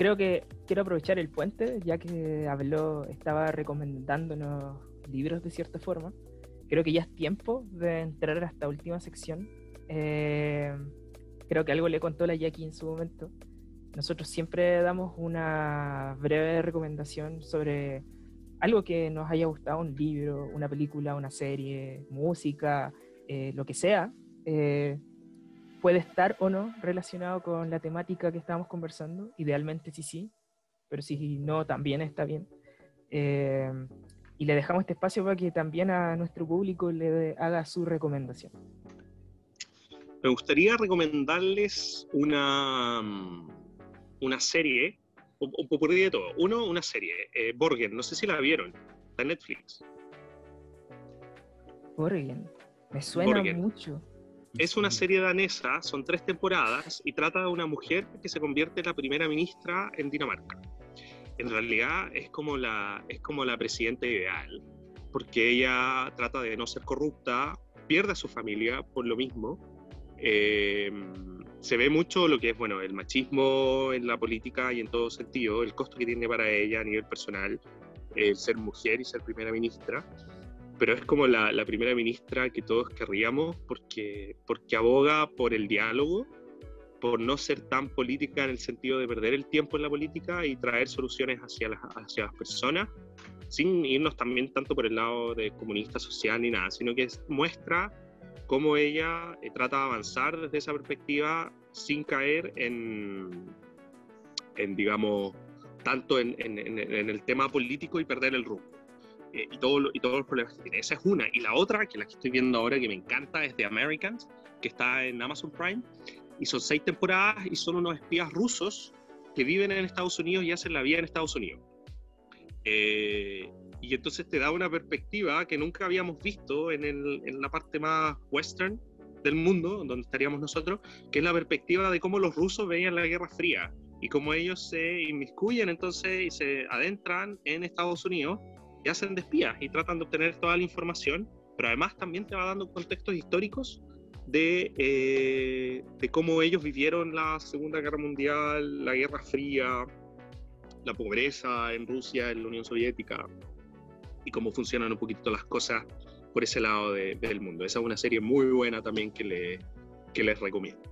Creo que quiero aprovechar el puente, ya que habló, estaba recomendándonos libros de cierta forma. Creo que ya es tiempo de entrar a esta última sección. Eh, creo que algo le contó la Jackie en su momento. Nosotros siempre damos una breve recomendación sobre algo que nos haya gustado, un libro, una película, una serie, música, eh, lo que sea. Eh, puede estar o no relacionado con la temática que estábamos conversando. Idealmente sí, sí, pero si no, también está bien. Eh, y le dejamos este espacio para que también a nuestro público le haga su recomendación.
Me gustaría recomendarles una, mm, una serie, o, o por de todo. Uno, una serie, eh, Borgen, no sé si la vieron, está en Netflix.
Borgen, me suena
Borgen.
mucho.
Es una serie danesa, son tres temporadas y trata de una mujer que se convierte en la primera ministra en Dinamarca. En realidad es como la, es como la presidenta ideal, porque ella trata de no ser corrupta, pierde a su familia por lo mismo. Eh, se ve mucho lo que es bueno el machismo en la política y en todo sentido, el costo que tiene para ella a nivel personal el ser mujer y ser primera ministra pero es como la, la, primera ministra que todos querríamos porque, porque aboga por el diálogo, por no ser tan política en el sentido de perder el tiempo en la política y traer soluciones hacia las, hacia las personas, sin irnos también tanto por el lado de comunista social ni nada, sino que muestra cómo ella eh, trata de avanzar desde esa perspectiva sin caer en, en digamos, tanto en, en, en el tema político y perder el rumbo. Eh, y, todo, y todos los problemas que tiene. Esa es una. Y la otra, que la que estoy viendo ahora, que me encanta, es The Americans, que está en Amazon Prime. Y son seis temporadas y son unos espías rusos que viven en Estados Unidos y hacen la vida en Estados Unidos. Eh, y entonces te da una perspectiva que nunca habíamos visto en, el, en, la parte más western del mundo, donde estaríamos nosotros, que es la perspectiva de cómo los rusos veían la Guerra Fría y cómo ellos se inmiscuyen entonces y se adentran en Estados Unidos y hacen de espías y tratan de obtener toda la información, pero además también te va dando contextos históricos de, eh, de cómo ellos vivieron la Segunda Guerra Mundial, la Guerra Fría, la pobreza en Rusia, en la Unión Soviética, y cómo funcionan un poquito las cosas por ese lado de, del mundo. Esa es una serie muy buena también que, le, que les recomiendo.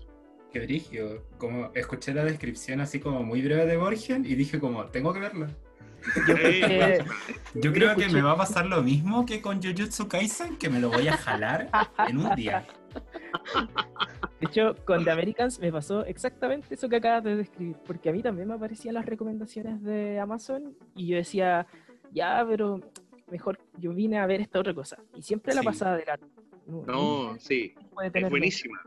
Qué brillo. Como escuché la descripción así como muy breve de Borgen y dije como, tengo que verla. Yo, yo creo que me va a pasar lo mismo que con Jujutsu Kaisen, que me lo voy a jalar en un día.
De hecho, con The Americans me pasó exactamente eso que acabas de describir, porque a mí también me aparecían las recomendaciones de Amazon y yo decía, ya, pero mejor yo vine a ver esta otra cosa. Y siempre la pasaba de la...
No, no sí, es buenísima.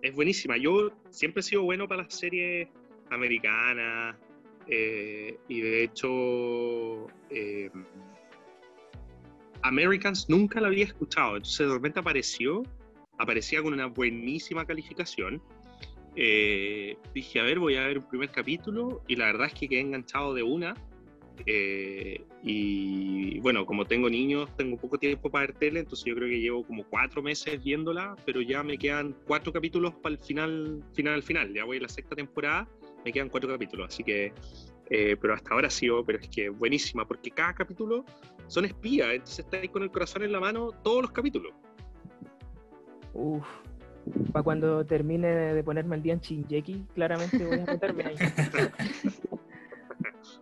Es buenísima. Yo siempre he sido bueno para las series americanas, eh, y de hecho, eh, Americans nunca la había escuchado, entonces de repente apareció, aparecía con una buenísima calificación. Eh, dije, a ver, voy a ver un primer capítulo y la verdad es que quedé enganchado de una. y bueno, como tengo niños, tengo poco tiempo para ver tele, entonces yo creo que llevo como cuatro meses viéndola, pero ya me quedan cuatro capítulos para el final, final, final. Ya voy a la sexta temporada me quedan cuatro capítulos, así que, eh, pero hasta ahora sí, pero es que buenísima, porque cada capítulo son espías, entonces estáis con el corazón en la mano todos los capítulos.
Uf, para cuando termine de ponerme el día en Shinjeki, claramente voy a meterme ahí.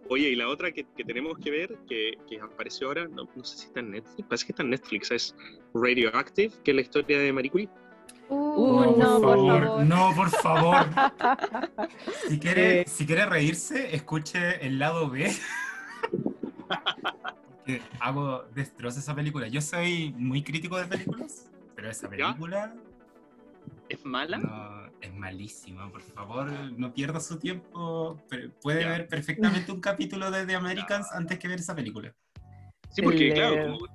Oye, y la otra que, que tenemos que ver, que, que apareció ahora, no, no, sé si está en Netflix, parece que está en Netflix, es Radioactive, que es la historia de Marie Curie.
Uh, no, por favor.
No, por favor. Si quiere, eh. si quiere reírse, escuche el lado B. Porque hago destrozo esa película. Yo soy muy crítico de películas, pero esa película.
¿Es mala?
No, es malísima. Por favor, no pierda su tiempo. Puede ver perfectamente un capítulo de The Americans antes que ver esa película.
Sí, porque claro, como,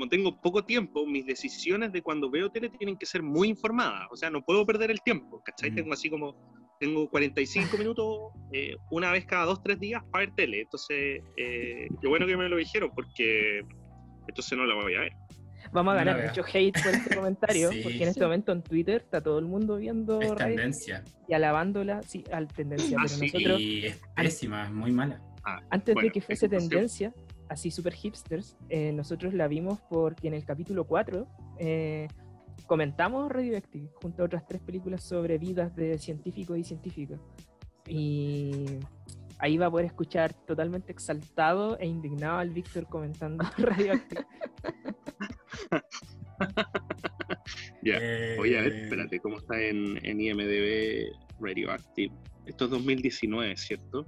como, tengo poco tiempo, mis decisiones de cuando veo tele tienen que ser muy informadas. O sea, no puedo perder el tiempo, ¿cachai? Mm. Tengo así como, tengo 45 minutos eh, una vez cada dos, tres días para ver tele. Entonces, eh, qué bueno que me lo dijeron, porque entonces no la voy a ver.
Vamos a ganar mucho hate por este comentario, porque en este momento en Twitter está todo el mundo viendo
es tendencia.
y alabándola, sí, al tendencia.
Ah, pero sí, nosotros, es pésima, es muy mala.
Ah, antes bueno, de que fuese tendencia, así super hipsters, eh, nosotros la vimos porque en el capítulo 4 eh, comentamos Radioactive junto a otras tres películas sobre vidas de científicos y científicas. Y ahí va a poder escuchar totalmente exaltado e indignado al Víctor comentando Radioactive.
ya, voy a ver, espérate, ¿cómo está en, en IMDB Radioactive? Esto es 2019, ¿cierto?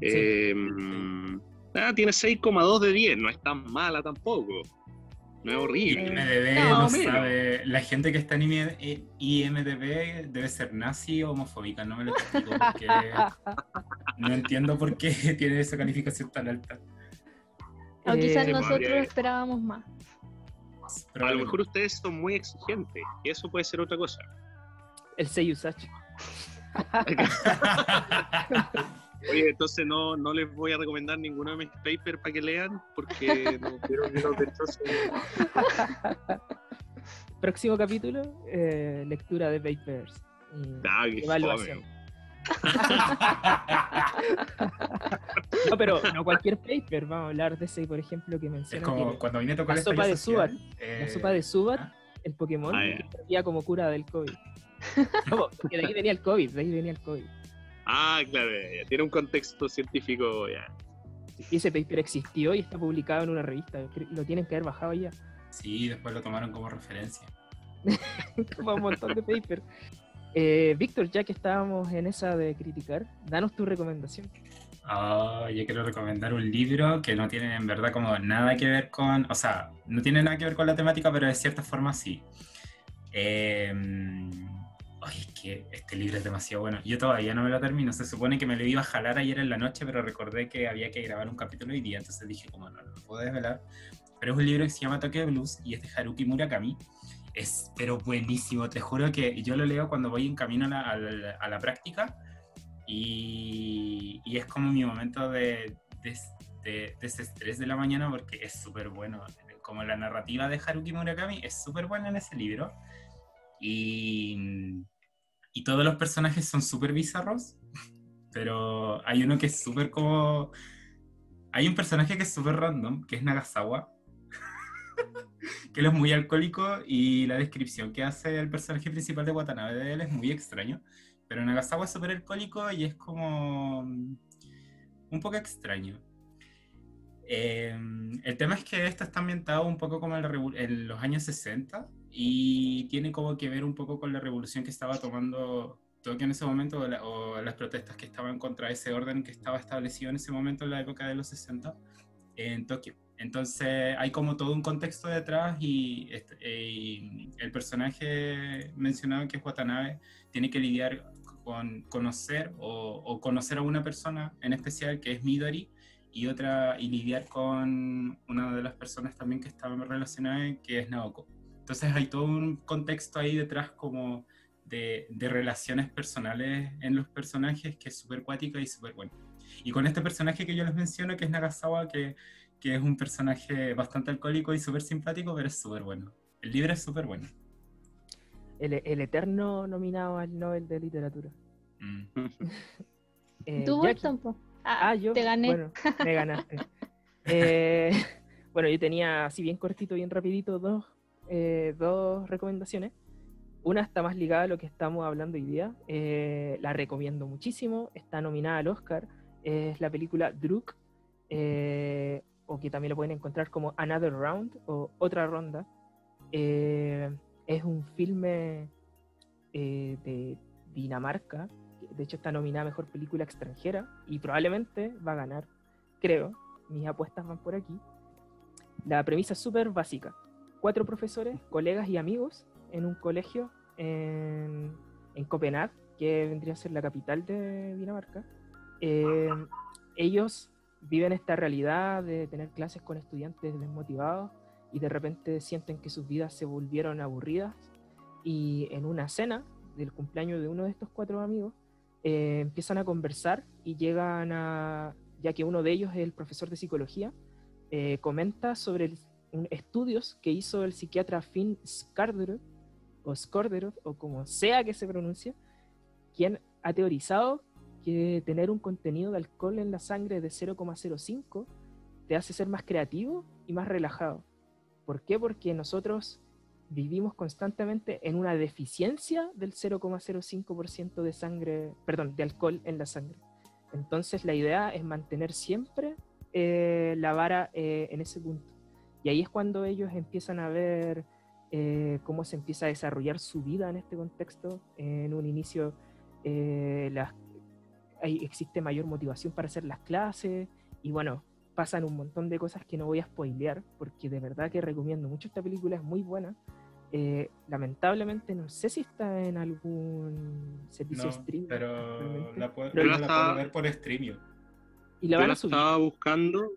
Sí. Eh, Ah, tiene 6,2 de 10, no es tan mala tampoco. No es horrible.
IMDB no, no sabe. La gente que está en IMDB debe ser nazi o homofóbica, no me lo explico porque no entiendo por qué tiene esa calificación tan alta.
O quizás eh, nosotros esperábamos más.
A lo mejor ustedes son muy exigentes y eso puede ser otra cosa.
El Seiyusach.
Oye, entonces no, no les voy a recomendar ninguno de mis papers para que lean porque no quiero que los derechos
Próximo capítulo, eh, lectura de papers.
Ah, evaluación.
no, pero no cualquier paper, vamos a hablar de ese, por ejemplo, que menciona.
Es como cuando vine a tocar
la sopa de Subat. la
eh,
sopa de Subat,
¿ah?
el Pokémon,
Ah,
que servía como cura del COVID. No, porque de ahí venía el COVID, de ahí venía el COVID.
Ah, claro, ya, ya. tiene un contexto científico ya.
Y ese paper existió y está publicado en una revista. Lo tienen que haber bajado ya.
Sí, después lo tomaron como referencia.
Como un montón de papers. Eh, Víctor, ya que estábamos en esa de criticar, danos tu recomendación.
Ah, yo quiero recomendar un libro que no tiene en verdad como nada que ver con, o sea, no tiene nada que ver con la temática, pero de cierta forma sí. Eh, ay, es que este libro es demasiado bueno. Yo todavía no me lo termino. Se supone que me lo iba a jalar ayer en la noche, pero recordé que había que grabar un capítulo hoy día, entonces dije como no, no lo puedo desvelar. Pero es un libro que se llama Tokyo Blues y es de Haruki Murakami. Es pero buenísimo, te juro que yo lo leo cuando voy en camino a la, a la- a la práctica y, y es como mi momento de, de, de desestrés de la mañana porque es súper bueno. Como la narrativa de Haruki Murakami es súper buena en ese libro y, y todos los personajes son súper bizarros, pero hay uno que es súper como... Hay un personaje que es súper random, que es Nagasawa, que él es muy alcohólico y la descripción que hace el personaje principal de Watanabe de él es muy extraño. Pero Nagasawa es súper alcohólico y es como mm, un poco extraño. Eh, el tema es que esto está ambientado un poco como en los años 60 y tiene como que ver un poco con la revolución que estaba tomando Tokio en ese momento o, la- o las protestas que estaban contra ese orden que estaba establecido en ese momento en la época de los 60 en Tokio. Entonces hay como todo un contexto detrás y, este- y el personaje mencionado que es Watanabe tiene que lidiar con conocer o, o conocer a una persona en especial que es Midori y otra y lidiar con una de las personas también que estaba relacionada que es Naoko. Entonces hay todo un contexto ahí detrás como de, de relaciones personales en los personajes que es súper cuática y súper bueno. Y con este personaje que yo les menciono, que es Nagasawa, que, que es un personaje bastante alcohólico y súper simpático, pero es súper bueno. El libro es súper bueno.
El, el eterno nominado al Nobel de Literatura.
Mm.
Eh,
Tú, po. Ah,
Ah, yo.
te gané.
Bueno, me ganaste. Eh, bueno, yo tenía así bien cortito, bien rapidito, dos, eh, dos recomendaciones. Una está más ligada a lo que estamos hablando hoy día. eh, la recomiendo muchísimo. Está nominada al Oscar. Es la película Druk, eh, o que también lo pueden encontrar como Another Round o Otra Ronda. Es un filme de Dinamarca. De hecho, está nominada a Mejor Película Extranjera y probablemente va a ganar, creo. Mis apuestas van por aquí. La premisa es súper básica. Cuatro profesores, colegas y amigos en un colegio en, en Copenhague, que vendría a ser la capital de Dinamarca. Eh, ellos viven esta realidad de tener clases con estudiantes desmotivados y de repente sienten que sus vidas se volvieron aburridas y en una cena del cumpleaños de uno de estos cuatro amigos eh, empiezan a conversar y llegan a, ya que uno de ellos es el profesor de psicología, eh, comenta sobre el- estudios que hizo el psiquiatra Finn Skarderud, o Skorderud, o como sea que se pronuncie, quien ha teorizado que tener un contenido de alcohol en la sangre de 0,05 te hace ser más creativo y más relajado. ¿Por qué? Porque nosotros vivimos constantemente en una deficiencia del 0,05% de sangre, perdón, de alcohol en la sangre. Entonces la idea es mantener siempre eh, la vara eh, en ese punto. Y ahí es cuando ellos empiezan a ver eh, cómo se empieza a desarrollar su vida en este contexto. En un inicio eh, las- hay- existe mayor motivación para hacer las clases y bueno, pasan un montón de cosas que no voy a spoilear porque de verdad que recomiendo mucho esta película, es muy buena. Eh, lamentablemente no sé si está en algún servicio
No,
streaming
pero la, puedo,
Pero
la
la
estaba-
puedo ver por streamio.
y la
Yo
van a subir.
estaba buscando.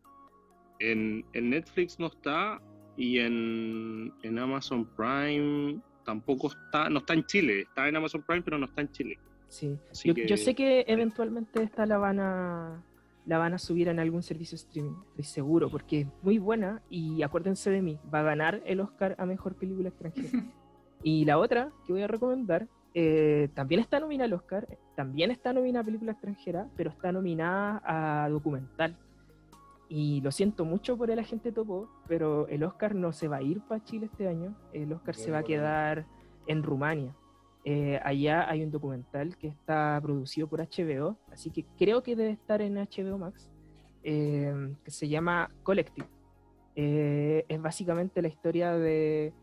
En, en Netflix no está. y en, en Amazon Prime tampoco está, no está en Chile, está en Amazon Prime pero no está en Chile.
Sí, yo,
que-
yo sé que eventualmente esta la van a la van a subir en algún servicio streaming, estoy seguro, porque es muy buena y acuérdense de mí, va a ganar el Oscar a Mejor Película Extranjera. y la otra que voy a recomendar, eh, también está nominada al Oscar, también está nominada a Película Extranjera, pero está nominada a Documental. Y lo siento mucho por el agente Topo, pero el Oscar no se va a ir para Chile este año, el Oscar se va a quedar en Rumania. Eh, allá hay un documental que está producido por HBO, así que creo que debe estar en HBO Max, eh, que se llama Collective. Eh, es básicamente la historia de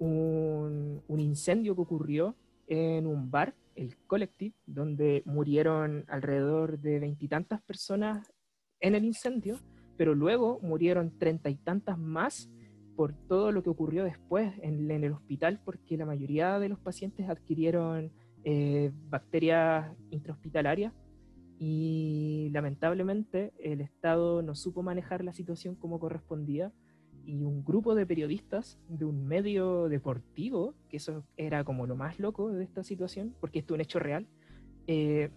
un, un incendio que ocurrió en un bar, el Collective, donde murieron alrededor de veintitantas personas en el incendio, pero luego murieron treinta y tantas más por todo lo que ocurrió después en, en el hospital, porque la mayoría de los pacientes adquirieron eh, bacterias intrahospitalarias y lamentablemente el Estado no supo manejar la situación como correspondía y un grupo de periodistas de un medio deportivo, que eso era como lo más loco de esta situación, porque esto es un hecho real, eh,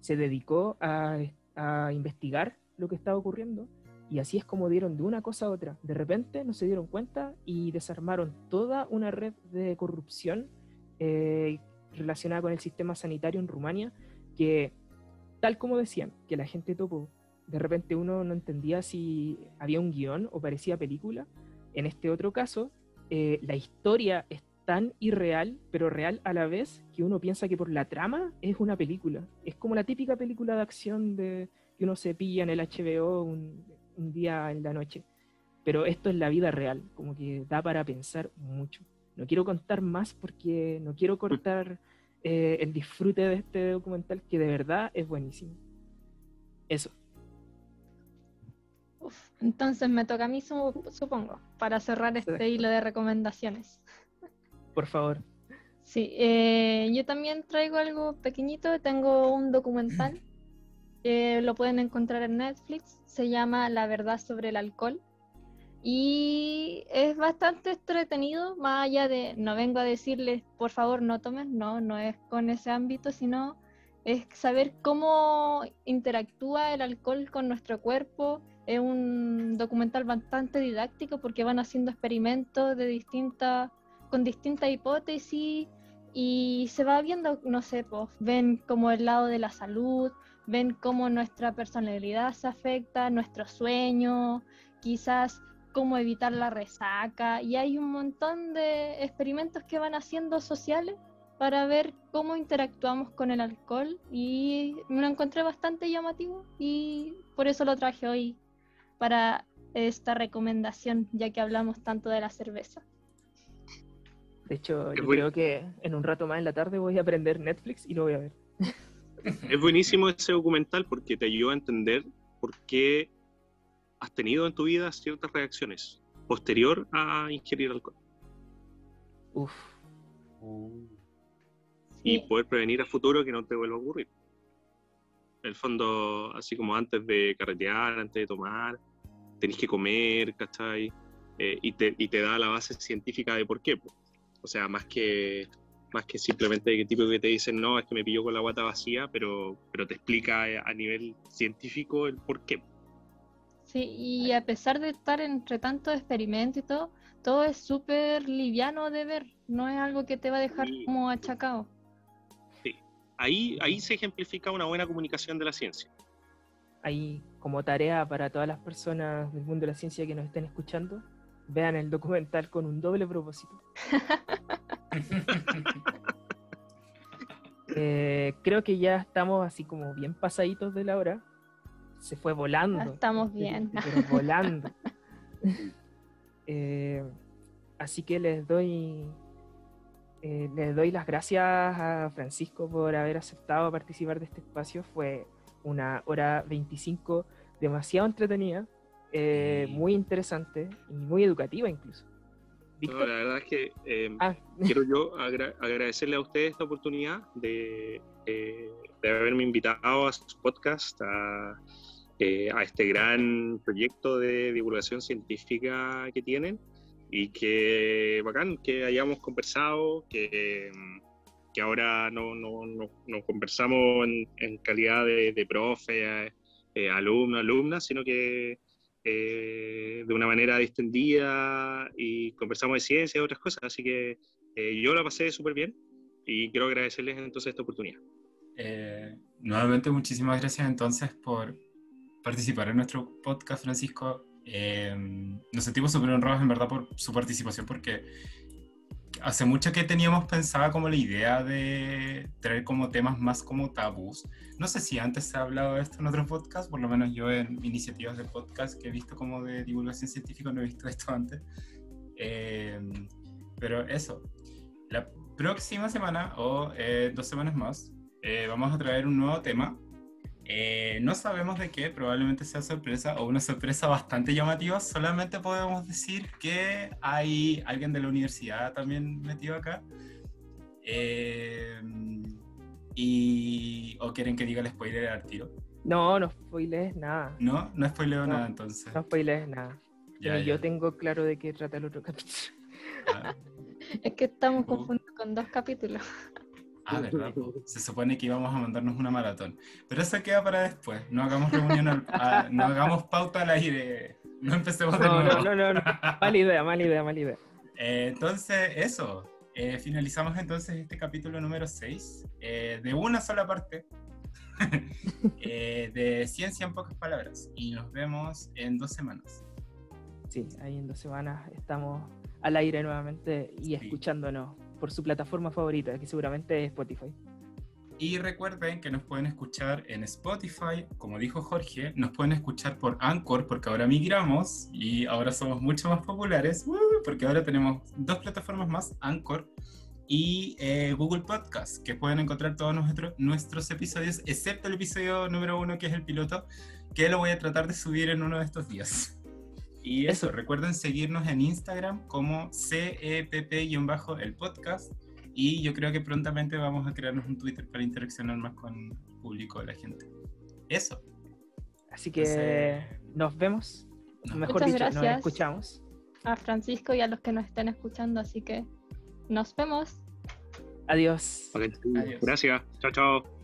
se dedicó a, a investigar lo que estaba ocurriendo y así es como dieron de una cosa a otra. De repente no se dieron cuenta y desarmaron toda una red de corrupción eh, relacionada con el sistema sanitario en Rumania, que tal como decían, que la gente topo, de repente uno no entendía si había un guion o parecía película. En este otro caso, eh, la historia es tan irreal, pero real a la vez, que uno piensa que por la trama es una película. Es como la típica película de acción de que uno se pilla en el HBO un, un día en la noche. Pero esto es la vida real, como que da para pensar mucho. No quiero contar más porque no quiero cortar eh, el disfrute de este documental que de verdad es buenísimo. Eso.
Uf, entonces me toca a mí, su- supongo, para cerrar este
Exacto.
hilo de recomendaciones.
Por favor.
Sí, eh, yo también traigo algo pequeñito. Tengo un documental que lo pueden encontrar en Netflix. Se llama La verdad sobre el alcohol. Y es bastante entretenido, más allá de, no vengo a decirles, por favor, no tomen, no, no es con ese ámbito, sino es saber cómo interactúa el alcohol con nuestro cuerpo. Es un documental bastante didáctico porque van haciendo experimentos de distintas con distintas hipótesis y se va viendo, no sé, pues, ven como el lado de la salud, ven cómo nuestra personalidad se afecta, nuestro sueño, quizás cómo evitar la resaca y hay un montón de experimentos que van haciendo sociales para ver cómo interactuamos con el alcohol y me lo encontré bastante llamativo y por eso lo traje hoy para esta recomendación ya que hablamos tanto de la cerveza.
De hecho, yo creo que en un rato más en la tarde voy a aprender Netflix y lo voy a ver.
Es buenísimo ese documental porque te ayuda a entender por qué has tenido en tu vida ciertas reacciones posterior a ingerir alcohol
Uf,
y
Sí.
poder prevenir a futuro que no te vuelva a ocurrir. En el fondo, así como antes de carretear, antes de tomar, tenés que comer, ¿cachai? Eh, y, te, y te da la base científica de por qué. po. O sea, más que, más que simplemente que tipo que te dicen, no, es que me pilló con la guata vacía, pero, pero te explica eh, a nivel científico el por qué.
Sí, y a pesar de estar entre tantos experimentos y todo, todo es súper liviano de ver, no es algo que te va a dejar
Sí.
como achacado.
Ahí, ahí se ejemplifica una buena comunicación de la ciencia.
ahí como tarea para todas las personas del mundo de la ciencia que nos estén escuchando, vean el documental con un doble propósito. Eh, creo que ya estamos así como bien pasaditos de la hora. Se fue volando.
Ya estamos bien.
pero volando. Eh, así que les doy eh, les doy las gracias a Francisco por haber aceptado participar de este espacio. Fue una hora 25 demasiado entretenida, eh,
Sí.
muy interesante y muy educativa incluso.
No,
Víctor,
la verdad es que eh,
ah,
quiero yo agra- agradecerle a ustedes esta oportunidad de, eh, de haberme invitado a su podcast, a eh, a este gran proyecto de divulgación científica que tienen. Y que bacán que hayamos conversado, que, que ahora no, no, no, conversamos en, calidad de, de profe, eh, alumno, alumna, sino que eh, de una manera distendida y conversamos de ciencia y otras cosas. Así que eh, yo la pasé súper bien y quiero agradecerles entonces esta oportunidad.
Eh, nuevamente, muchísimas gracias entonces por participar en nuestro podcast, Francisco. nos sentimos súper honrados en verdad por su participación porque hace mucho que teníamos pensada como la idea de traer como temas más como tabús. No sé si antes se ha hablado de esto en otros podcasts, por lo menos yo en iniciativas de podcast que he visto como de divulgación científica no he visto esto antes. Em, pero eso, la próxima semana o eh, dos semanas más eh, vamos a traer un nuevo tema eh, no sabemos de qué, probablemente sea sorpresa o una sorpresa bastante llamativa. Solamente podemos decir que hay alguien de la universidad también metido acá. Eh, y, ¿O quieren que diga el spoiler al tiro?
No, no spoilees nada.
No, no spoileo nada entonces.
No spoilees nada. Yo tengo claro de qué trata el otro capítulo.
Ah. es que estamos confundidos con dos capítulos.
Ah, ¿verdad? Se supone que íbamos a mandarnos una maratón. Pero eso queda para después. No hagamos reunión, no hagamos pauta al aire. No empecemos de
nuevo. No, no, no. Mala idea, mala idea, mala idea.
Eh, entonces, eso. Eh, finalizamos entonces este capítulo número 6 eh, de una sola parte de Ciencia en pocas palabras. Y nos vemos en dos semanas.
Sí, ahí en dos semanas estamos al aire nuevamente y escuchándonos por su plataforma favorita, que seguramente es Spotify.
Y recuerden que nos pueden escuchar en Spotify, como dijo Jorge, nos pueden escuchar por Anchor, porque ahora migramos y ahora somos mucho más populares, porque ahora tenemos dos plataformas más, Anchor y eh, Google Podcast, que pueden encontrar todos nuestros, nuestros episodios, excepto el episodio número uno, que es el piloto, que lo voy a tratar de subir en uno de estos días. Y eso, recuerden seguirnos en Instagram como CEPP-el podcast. Y yo creo que prontamente vamos a crearnos un Twitter para interaccionar más con el público, la gente. Eso.
Así que nos vemos. Mejor dicho, nos escuchamos.
A Francisco y a los que nos estén escuchando. Así que nos vemos.
Adiós.
Adiós. Gracias. Chao, chao.